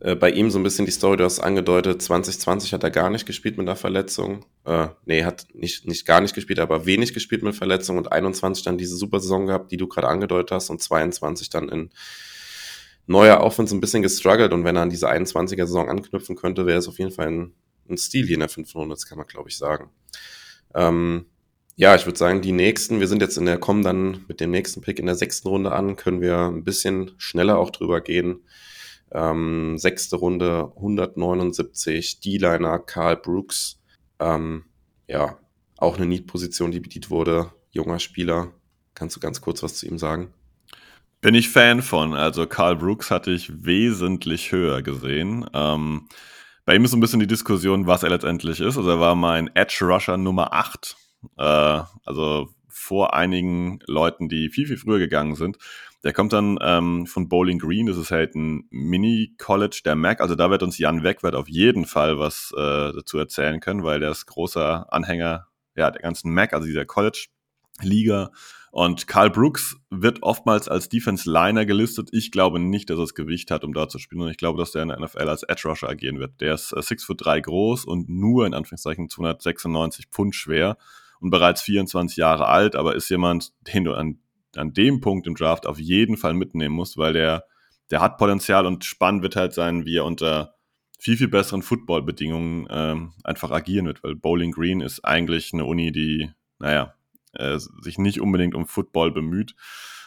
äh, bei ihm so ein bisschen die Story, du hast angedeutet, 2020 hat er gar nicht gespielt mit einer Verletzung. Äh, nee, hat nicht, nicht gar nicht gespielt, aber wenig gespielt mit Verletzung und 21 dann diese super Saison gehabt, die du gerade angedeutet hast und 22 dann in neuer Offense ein bisschen gestruggelt und wenn er an diese 21er Saison anknüpfen könnte, wäre es auf jeden Fall ein, ein Stil hier in der fünften Runde, das kann man glaube ich sagen. Ähm, ja, ich würde sagen, die nächsten, wir sind jetzt in der, kommen dann mit dem nächsten Pick in der sechsten Runde an, können wir ein bisschen schneller auch drüber gehen. Ähm, sechste Runde, 179, D-Liner, Carl Brooks. Ähm, ja, auch eine Need-Position, die bedient wurde. Junger Spieler. Kannst du ganz kurz was zu ihm sagen? Bin ich Fan von. Also Carl Brooks hatte ich wesentlich höher gesehen. Ähm, bei ihm ist so ein bisschen die Diskussion, was er letztendlich ist. Also er war mein Edge Rusher Nummer 8 äh, also vor einigen Leuten, die viel, viel früher gegangen sind. Der kommt dann ähm, von Bowling Green, das ist halt ein Mini-College der Mac. Also da wird uns Jan Wegwert auf jeden Fall was äh, dazu erzählen können, weil der ist großer Anhänger ja, der ganzen Mac, also dieser College-Liga. Und Carl Brooks wird oftmals als Defense Liner gelistet. Ich glaube nicht, dass er das Gewicht hat, um da zu spielen. Und ich glaube, dass der in der NFL als Edge Rusher agieren wird. Der ist äh, 6 foot 3 groß und nur in Anführungszeichen 296 Pfund schwer und bereits 24 Jahre alt, aber ist jemand, den du an, an dem Punkt im Draft auf jeden Fall mitnehmen musst, weil der, der hat Potenzial und spannend wird halt sein, wie er unter viel, viel besseren Footballbedingungen ähm, einfach agieren wird, weil Bowling Green ist eigentlich eine Uni, die, naja, äh, sich nicht unbedingt um Football bemüht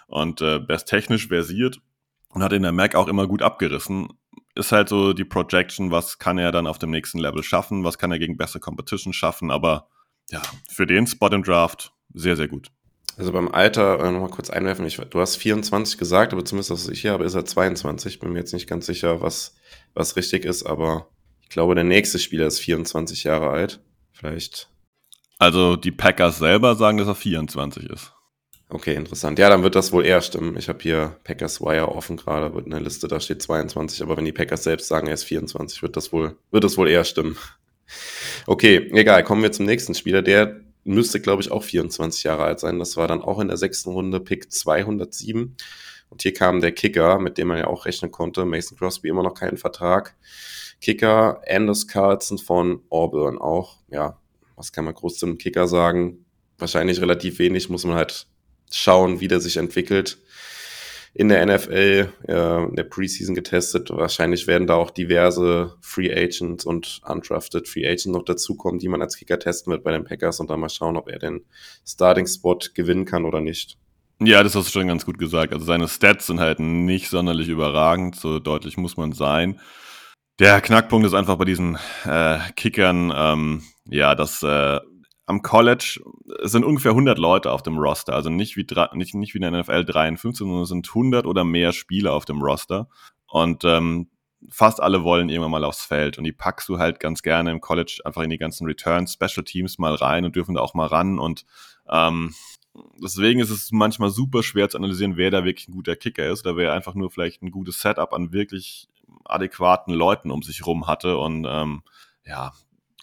und äh, best technisch versiert und hat in der Mac auch immer gut abgerissen. Ist halt so die Projection, was kann er dann auf dem nächsten Level schaffen, was kann er gegen bessere Competition schaffen, aber ja, für den Spot im Draft sehr, sehr gut. Also beim Alter, äh, nochmal kurz einwerfen, ich, du hast 24 gesagt, aber zumindest das ich hier habe, ist er 22. Bin mir jetzt nicht ganz sicher, was, was richtig ist, aber ich glaube, der nächste Spieler ist 24 Jahre alt. Vielleicht. Also die Packers selber sagen, dass er 24 ist. Okay, interessant. Ja, dann wird das wohl eher stimmen. Ich habe hier Packers Wire offen gerade, wird eine Liste, da steht 22, aber wenn die Packers selbst sagen, er ist 24, wird das wohl, wird das wohl eher stimmen. Okay, egal, kommen wir zum nächsten Spieler. Der müsste, glaube ich, auch 24 Jahre alt sein. Das war dann auch in der sechsten Runde Pick 207. Und hier kam der Kicker, mit dem man ja auch rechnen konnte. Mason Crosby immer noch keinen Vertrag. Kicker Anders Carlson von Auburn auch. Ja, was kann man groß zum Kicker sagen? Wahrscheinlich relativ wenig, muss man halt schauen, wie der sich entwickelt in der NFL äh, in der Preseason getestet. Wahrscheinlich werden da auch diverse Free Agents und undrafted Free Agents noch dazukommen, die man als Kicker testen wird bei den Packers und dann mal schauen, ob er den Starting-Spot gewinnen kann oder nicht. Ja, das hast du schon ganz gut gesagt. Also seine Stats sind halt nicht sonderlich überragend, so deutlich muss man sein. Der Knackpunkt ist einfach bei diesen äh, Kickern, ähm, ja, dass äh, am College sind ungefähr 100 Leute auf dem Roster, also nicht wie, nicht, nicht wie in der NFL 53, sondern es sind 100 oder mehr Spieler auf dem Roster. Und ähm, fast alle wollen irgendwann mal aufs Feld. Und die packst du halt ganz gerne im College einfach in die ganzen Returns, Special Teams mal rein und dürfen da auch mal ran. Und ähm, deswegen ist es manchmal super schwer zu analysieren, wer da wirklich ein guter Kicker ist oder wer einfach nur vielleicht ein gutes Setup an wirklich adäquaten Leuten um sich rum hatte. Und ähm, ja,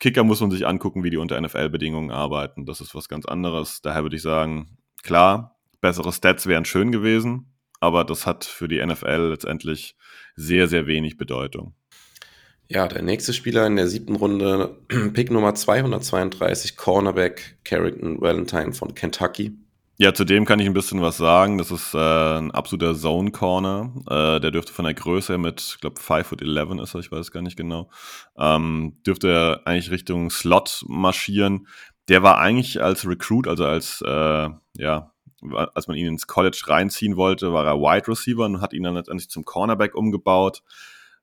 Kicker muss man sich angucken, wie die unter NFL-Bedingungen arbeiten. Das ist was ganz anderes. Daher würde ich sagen, klar, bessere Stats wären schön gewesen, aber das hat für die NFL letztendlich sehr, sehr wenig Bedeutung. Ja, der nächste Spieler in der siebten Runde, Pick Nummer 232, Cornerback Carrington Valentine von Kentucky. Ja, zu dem kann ich ein bisschen was sagen. Das ist äh, ein absoluter Zone Corner. Äh, der dürfte von der Größe her mit, ich glaube, 5 foot 11 ist er, ich weiß gar nicht genau. Ähm, dürfte er eigentlich Richtung Slot marschieren. Der war eigentlich als Recruit, also als, äh, ja, als man ihn ins College reinziehen wollte, war er Wide Receiver und hat ihn dann letztendlich zum Cornerback umgebaut.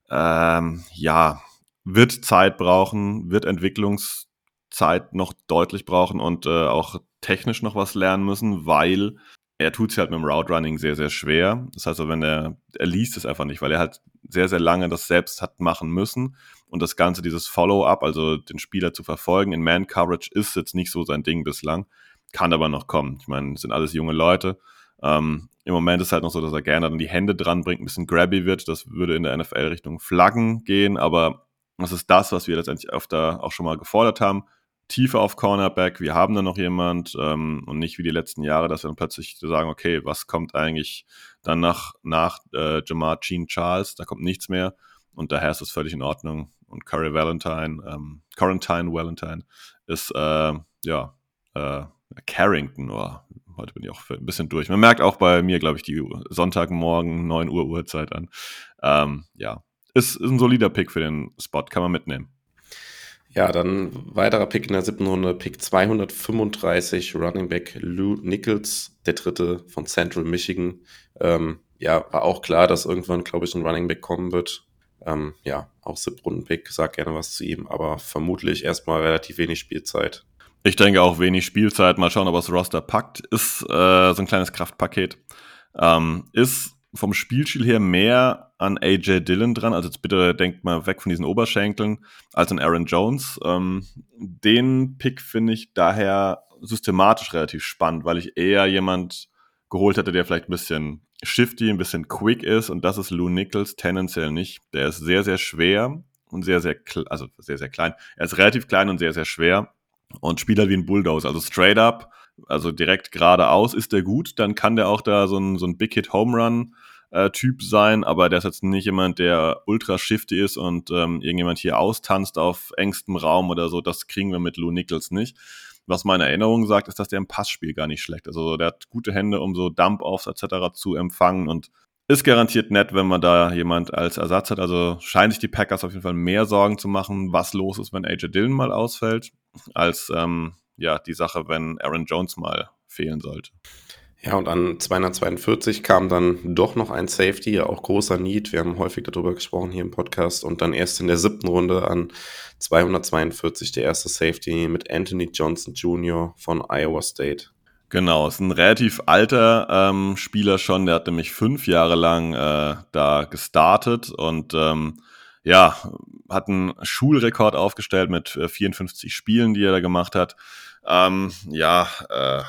Ähm, ja, wird Zeit brauchen, wird Entwicklungszeit noch deutlich brauchen und äh, auch technisch noch was lernen müssen, weil er tut sich halt mit dem Route Running sehr, sehr schwer. Das heißt, wenn er, er liest es einfach nicht, weil er halt sehr, sehr lange das selbst hat machen müssen. Und das Ganze, dieses Follow-up, also den Spieler zu verfolgen in Man-Coverage, ist jetzt nicht so sein Ding bislang. Kann aber noch kommen. Ich meine, es sind alles junge Leute. Ähm, Im Moment ist halt noch so, dass er gerne dann die Hände dran bringt, ein bisschen grabby wird. Das würde in der NFL Richtung Flaggen gehen, aber das ist das, was wir letztendlich öfter auch schon mal gefordert haben. Tiefe auf Cornerback, wir haben da noch jemand ähm, und nicht wie die letzten Jahre, dass wir dann plötzlich sagen, okay, was kommt eigentlich dann nach, nach äh, Jamar Jean Charles, da kommt nichts mehr und daher ist es völlig in Ordnung. Und Curry Valentine, ähm, Quarantine Valentine ist, äh, ja, äh, Carrington, oh, heute bin ich auch ein bisschen durch. Man merkt auch bei mir, glaube ich, die Sonntagmorgen 9 Uhr Uhrzeit an. Ähm, ja, ist, ist ein solider Pick für den Spot, kann man mitnehmen. Ja, dann weiterer Pick in der siebten Runde, Pick 235, Running Back Lou Nichols, der dritte von Central Michigan. Ähm, ja, war auch klar, dass irgendwann, glaube ich, ein Running Back kommen wird. Ähm, ja, auch Siebtrunden-Pick, sag gerne was zu ihm, aber vermutlich erstmal relativ wenig Spielzeit. Ich denke auch wenig Spielzeit. Mal schauen, ob das Roster packt. Ist äh, so ein kleines Kraftpaket. Ähm, ist vom Spielstil her mehr an AJ Dillon dran. Also jetzt bitte denkt mal weg von diesen Oberschenkeln als an Aaron Jones. Ähm, den Pick finde ich daher systematisch relativ spannend, weil ich eher jemand geholt hätte, der vielleicht ein bisschen shifty, ein bisschen quick ist und das ist Lou Nichols tendenziell nicht. Der ist sehr, sehr schwer und sehr, sehr, also sehr, sehr klein. Er ist relativ klein und sehr, sehr schwer und spielt halt wie ein Bulldozer. Also straight up also direkt geradeaus ist der gut, dann kann der auch da so ein, so ein Big Hit Home Run äh, Typ sein, aber der ist jetzt nicht jemand, der ultra shifty ist und ähm, irgendjemand hier austanzt auf engstem Raum oder so. Das kriegen wir mit Lou Nichols nicht. Was meine Erinnerung sagt, ist, dass der im Passspiel gar nicht schlecht ist. Also der hat gute Hände, um so Dump-Offs etc. zu empfangen und ist garantiert nett, wenn man da jemand als Ersatz hat. Also scheinen sich die Packers auf jeden Fall mehr Sorgen zu machen, was los ist, wenn AJ Dillon mal ausfällt, als ähm, ja die Sache, wenn Aaron Jones mal fehlen sollte. Ja, und an 242 kam dann doch noch ein Safety, auch großer Need. Wir haben häufig darüber gesprochen hier im Podcast. Und dann erst in der siebten Runde an 242 der erste Safety mit Anthony Johnson Jr. von Iowa State. Genau, ist ein relativ alter ähm, Spieler schon. Der hat nämlich fünf Jahre lang äh, da gestartet und ähm, ja, hat einen Schulrekord aufgestellt mit 54 äh, Spielen, die er da gemacht hat. Ähm, ja, äh,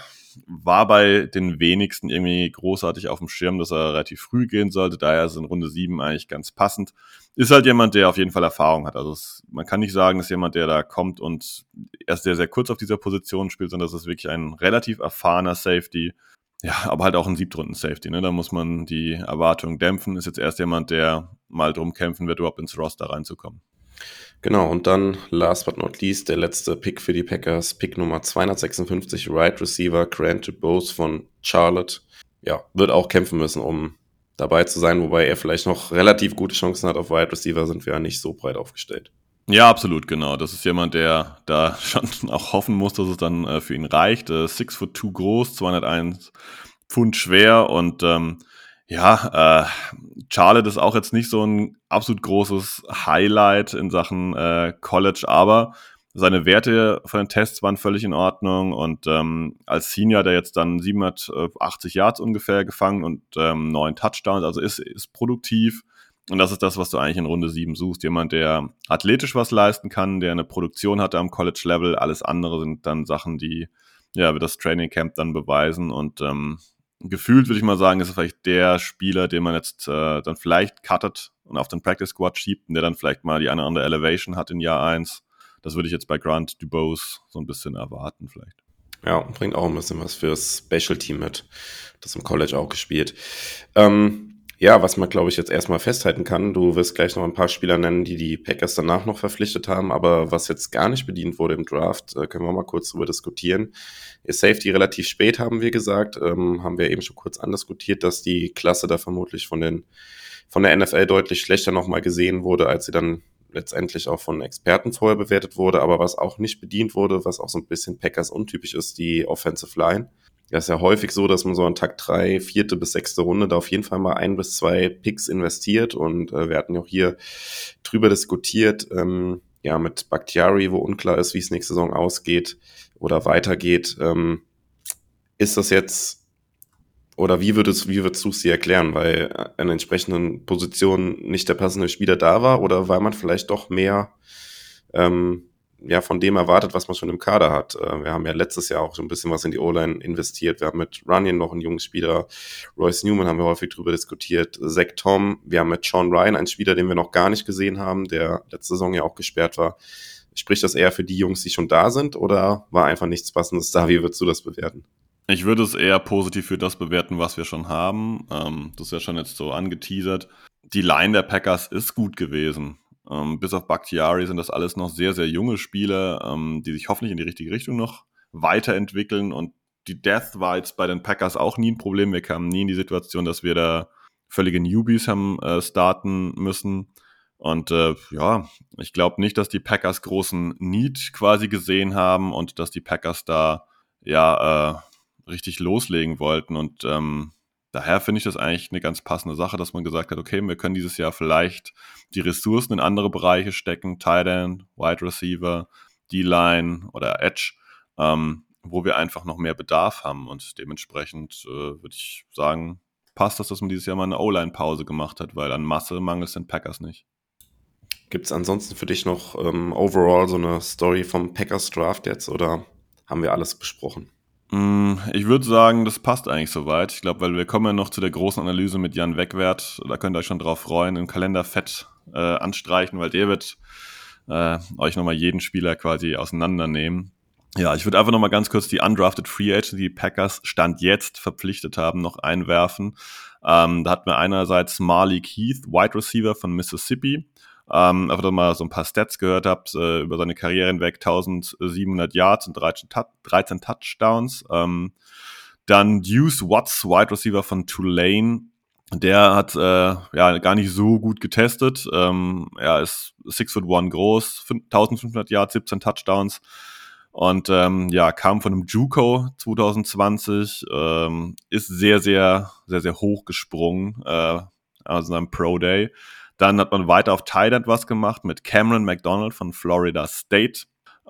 war bei den wenigsten irgendwie großartig auf dem Schirm, dass er relativ früh gehen sollte. Daher ist in Runde 7 eigentlich ganz passend. Ist halt jemand, der auf jeden Fall Erfahrung hat. Also es, man kann nicht sagen, dass jemand, der da kommt und erst sehr, sehr kurz auf dieser Position spielt, sondern das ist wirklich ein relativ erfahrener Safety. Ja, aber halt auch ein Siebtrunden-Safety. Ne? Da muss man die Erwartungen dämpfen. Ist jetzt erst jemand, der mal drum kämpfen wird, überhaupt ins Roster reinzukommen. Genau, und dann last but not least der letzte Pick für die Packers, Pick Nummer 256, Right Receiver Grant Bose von Charlotte. Ja, wird auch kämpfen müssen, um dabei zu sein, wobei er vielleicht noch relativ gute Chancen hat. Auf Wide Receiver sind wir ja nicht so breit aufgestellt. Ja, absolut, genau. Das ist jemand, der da schon auch hoffen muss, dass es dann äh, für ihn reicht. Äh, six foot two groß, 201 Pfund schwer und ähm, ja, äh, Charlotte ist auch jetzt nicht so ein absolut großes Highlight in Sachen äh, College, aber seine Werte von den Tests waren völlig in Ordnung und ähm, als Senior, der jetzt dann 780 Yards ungefähr gefangen und ähm, neun Touchdowns, also ist, ist produktiv. Und das ist das, was du eigentlich in Runde 7 suchst. Jemand, der athletisch was leisten kann, der eine Produktion hatte am College-Level. Alles andere sind dann Sachen, die ja, wir das Training Camp dann beweisen. Und ähm, gefühlt würde ich mal sagen, ist er vielleicht der Spieler, den man jetzt äh, dann vielleicht cuttet und auf den Practice Squad schiebt und der dann vielleicht mal die eine oder andere Elevation hat in Jahr 1. das würde ich jetzt bei Grant Dubose so ein bisschen erwarten vielleicht. Ja, bringt auch ein bisschen was fürs Special Team mit. Das im College auch gespielt. Ähm, ja, was man, glaube ich, jetzt erstmal festhalten kann, du wirst gleich noch ein paar Spieler nennen, die die Packers danach noch verpflichtet haben, aber was jetzt gar nicht bedient wurde im Draft, äh, können wir mal kurz drüber diskutieren. Ihr Safety relativ spät, haben wir gesagt, ähm, haben wir eben schon kurz andiskutiert, dass die Klasse da vermutlich von den von der NFL deutlich schlechter nochmal gesehen wurde, als sie dann letztendlich auch von Experten vorher bewertet wurde, aber was auch nicht bedient wurde, was auch so ein bisschen Packers untypisch ist, die Offensive Line. Ja, ist ja häufig so, dass man so an Tag drei, vierte bis sechste Runde da auf jeden Fall mal ein bis zwei Picks investiert. Und äh, wir hatten ja auch hier drüber diskutiert, ähm, ja, mit Bakhtiari, wo unklar ist, wie es nächste Saison ausgeht oder weitergeht. Ähm, ist das jetzt oder wie würdest, wie würdest du es dir erklären? Weil an entsprechenden Positionen nicht der passende Spieler da war oder weil man vielleicht doch mehr ähm, ja von dem erwartet, was man schon im Kader hat. Äh, wir haben ja letztes Jahr auch so ein bisschen was in die O-Line investiert. Wir haben mit Runyon noch einen jungen Spieler. Royce Newman haben wir häufig drüber diskutiert. Zach Tom. Wir haben mit Sean Ryan einen Spieler, den wir noch gar nicht gesehen haben, der letzte Saison ja auch gesperrt war. Spricht das eher für die Jungs, die schon da sind oder war einfach nichts Passendes da? Wie würdest du das bewerten? Ich würde es eher positiv für das bewerten, was wir schon haben. Ähm, das ist ja schon jetzt so angeteasert. Die Line der Packers ist gut gewesen. Ähm, bis auf Bakhtiari sind das alles noch sehr, sehr junge Spieler, ähm, die sich hoffentlich in die richtige Richtung noch weiterentwickeln. Und die Death war jetzt bei den Packers auch nie ein Problem. Wir kamen nie in die Situation, dass wir da völlige Newbies haben äh, starten müssen. Und äh, ja, ich glaube nicht, dass die Packers großen Need quasi gesehen haben und dass die Packers da ja äh, richtig loslegen wollten. Und ähm, daher finde ich das eigentlich eine ganz passende Sache, dass man gesagt hat, okay, wir können dieses Jahr vielleicht die Ressourcen in andere Bereiche stecken, Tight End, Wide Receiver, D-Line oder Edge, ähm, wo wir einfach noch mehr Bedarf haben. Und dementsprechend äh, würde ich sagen, passt das, dass man dieses Jahr mal eine O-Line-Pause gemacht hat, weil an Masse mangelt es den Packers nicht. Gibt es ansonsten für dich noch ähm, overall so eine Story vom Packers Draft jetzt oder haben wir alles besprochen? Mm, ich würde sagen, das passt eigentlich soweit. Ich glaube, weil wir kommen ja noch zu der großen Analyse mit Jan Wegwert. Da könnt ihr euch schon drauf freuen, im Kalender fett äh, anstreichen, weil der wird äh, euch nochmal jeden Spieler quasi auseinandernehmen. Ja, ich würde einfach nochmal ganz kurz die undrafted Free Agent, die Packers Stand jetzt verpflichtet haben, noch einwerfen. Ähm, da hatten wir einerseits Marley Keith, Wide Receiver von Mississippi ähm, einfach mal so ein paar Stats gehört habt, äh, über seine Karriere hinweg 1700 Yards und 13, 13 Touchdowns. Ähm, dann Deuce Watts, Wide Receiver von Tulane. Der hat äh, ja gar nicht so gut getestet. Ähm, er ist 6 foot 1 groß, 1500 Yards, 17 Touchdowns und ähm, ja, kam von einem JUCO 2020, ähm, ist sehr, sehr, sehr, sehr hoch gesprungen, äh, also einem Pro Day. Dann hat man weiter auf Thailand was gemacht mit Cameron McDonald von Florida State.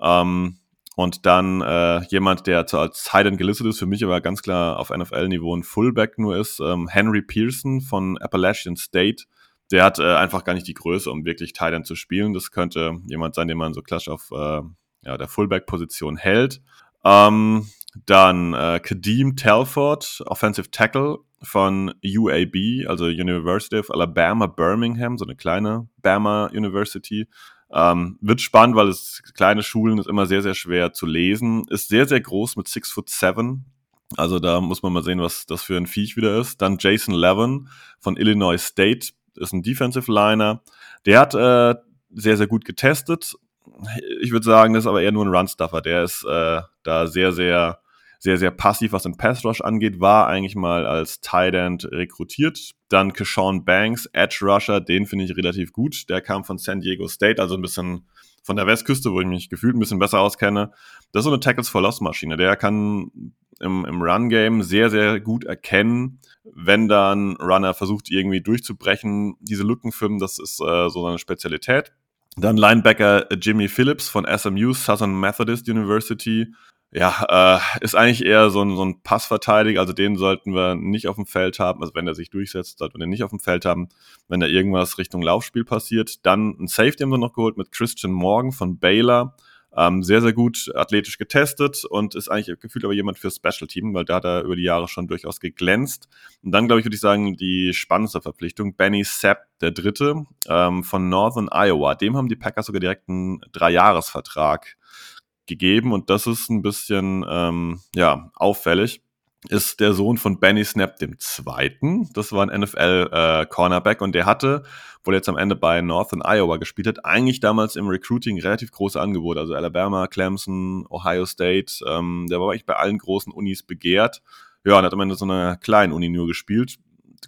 Ähm, und dann äh, jemand, der zu, als Thailand gelistet ist, für mich aber ganz klar auf NFL-Niveau ein Fullback nur ist, ähm, Henry Pearson von Appalachian State. Der hat äh, einfach gar nicht die Größe, um wirklich Thailand zu spielen. Das könnte jemand sein, den man so klassisch auf äh, ja, der Fullback-Position hält. Ähm, dann äh, Kadeem Telford, Offensive Tackle von UAB, also University of Alabama Birmingham, so eine kleine Bama University. Ähm, wird spannend, weil es kleine Schulen ist immer sehr, sehr schwer zu lesen. Ist sehr, sehr groß mit six foot seven. Also da muss man mal sehen, was das für ein Viech wieder ist. Dann Jason Levin von Illinois State ist ein Defensive Liner. Der hat äh, sehr, sehr gut getestet. Ich würde sagen, das ist aber eher nur ein Run-Stuffer. Der ist äh, da sehr, sehr sehr, sehr passiv, was den Pass Rush angeht, war eigentlich mal als Tight End rekrutiert. Dann Keshawn Banks, Edge Rusher, den finde ich relativ gut. Der kam von San Diego State, also ein bisschen von der Westküste, wo ich mich gefühlt ein bisschen besser auskenne. Das ist so eine Tackles for Loss Maschine. Der kann im, im Run-Game sehr, sehr gut erkennen, wenn dann Runner versucht, irgendwie durchzubrechen. Diese Lückenfilm, das ist äh, so seine Spezialität. Dann Linebacker Jimmy Phillips von SMU, Southern Methodist University ja, äh, ist eigentlich eher so ein, so ein Passverteidiger, also den sollten wir nicht auf dem Feld haben, also wenn er sich durchsetzt, sollten wir den nicht auf dem Feld haben, wenn da irgendwas Richtung Laufspiel passiert. Dann ein Safety haben wir noch geholt mit Christian Morgan von Baylor, Ähm, sehr, sehr gut athletisch getestet und ist eigentlich gefühlt aber jemand für Special Team, weil da hat er über die Jahre schon durchaus geglänzt. Und dann, glaube ich, würde ich sagen, die spannendste Verpflichtung, Benny Sepp, der Dritte ähm, von Northern Iowa. Dem haben die Packers sogar direkt einen Dreijahresvertrag gegeben und das ist ein bisschen ähm, ja, auffällig ist der Sohn von Benny Snap dem Zweiten. Das war ein NFL-Cornerback äh, und der hatte, wo er jetzt am Ende bei Northern Iowa gespielt hat, eigentlich damals im Recruiting relativ große Angebote. Also Alabama, Clemson, Ohio State. Ähm, der war eigentlich bei allen großen Unis begehrt. Ja, und hat am Ende so einer kleinen Uni nur gespielt.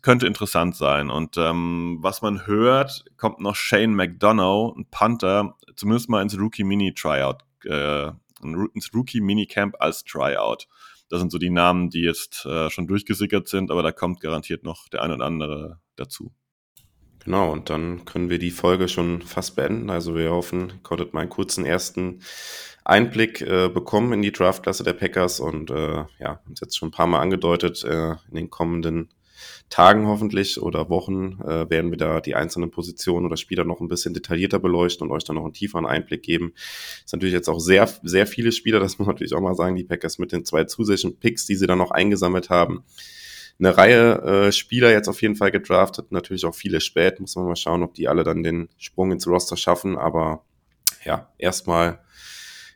Könnte interessant sein. Und ähm, was man hört, kommt noch Shane McDonough, ein Panther, zumindest mal ins Rookie-Mini-Tryout, äh, ins Rookie-Mini-Camp als Tryout. Das sind so die Namen, die jetzt äh, schon durchgesickert sind, aber da kommt garantiert noch der ein oder andere dazu. Genau, und dann können wir die Folge schon fast beenden. Also wir hoffen, ihr konntet mal einen kurzen ersten Einblick äh, bekommen in die Draftklasse der Packers und äh, ja, uns jetzt schon ein paar Mal angedeutet, äh, in den kommenden Tagen hoffentlich oder Wochen äh, werden wir da die einzelnen Positionen oder Spieler noch ein bisschen detaillierter beleuchten und euch dann noch einen tieferen Einblick geben. Sind natürlich jetzt auch sehr, sehr viele Spieler, das muss man natürlich auch mal sagen, die Packers mit den zwei zusätzlichen Picks, die sie dann noch eingesammelt haben. Eine Reihe äh, Spieler jetzt auf jeden Fall gedraftet, natürlich auch viele spät, muss man mal schauen, ob die alle dann den Sprung ins Roster schaffen, aber ja, erstmal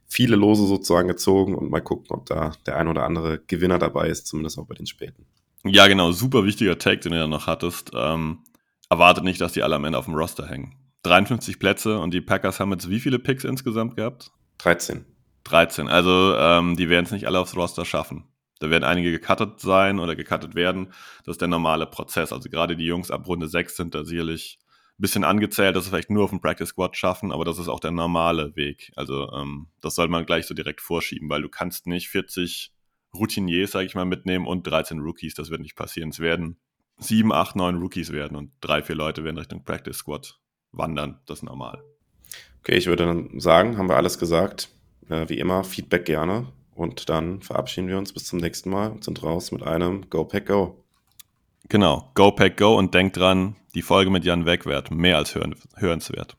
viele Lose sozusagen gezogen und mal gucken, ob da der ein oder andere Gewinner dabei ist, zumindest auch bei den späten. Ja, genau, super wichtiger Tag, den du ja noch hattest. Ähm, erwartet nicht, dass die alle am Ende auf dem Roster hängen. 53 Plätze und die Packers haben jetzt wie viele Picks insgesamt gehabt? 13. 13. Also ähm, die werden es nicht alle aufs Roster schaffen. Da werden einige gecuttet sein oder gecuttet werden. Das ist der normale Prozess. Also gerade die Jungs ab Runde 6 sind da sicherlich ein bisschen angezählt, dass sie vielleicht nur auf dem Practice Squad schaffen, aber das ist auch der normale Weg. Also ähm, das soll man gleich so direkt vorschieben, weil du kannst nicht 40 Routiniers, sage ich mal, mitnehmen und 13 Rookies. Das wird nicht passieren. Es werden 7, 8, 9 Rookies werden und drei, vier Leute werden Richtung Practice Squad wandern. Das ist normal. Okay, ich würde dann sagen, haben wir alles gesagt. Äh, wie immer, Feedback gerne. Und dann verabschieden wir uns bis zum nächsten Mal und sind raus mit einem Go Pack Go. Genau, Go Pack Go und denkt dran, die Folge mit Jan Wegwert, mehr als hörenswert.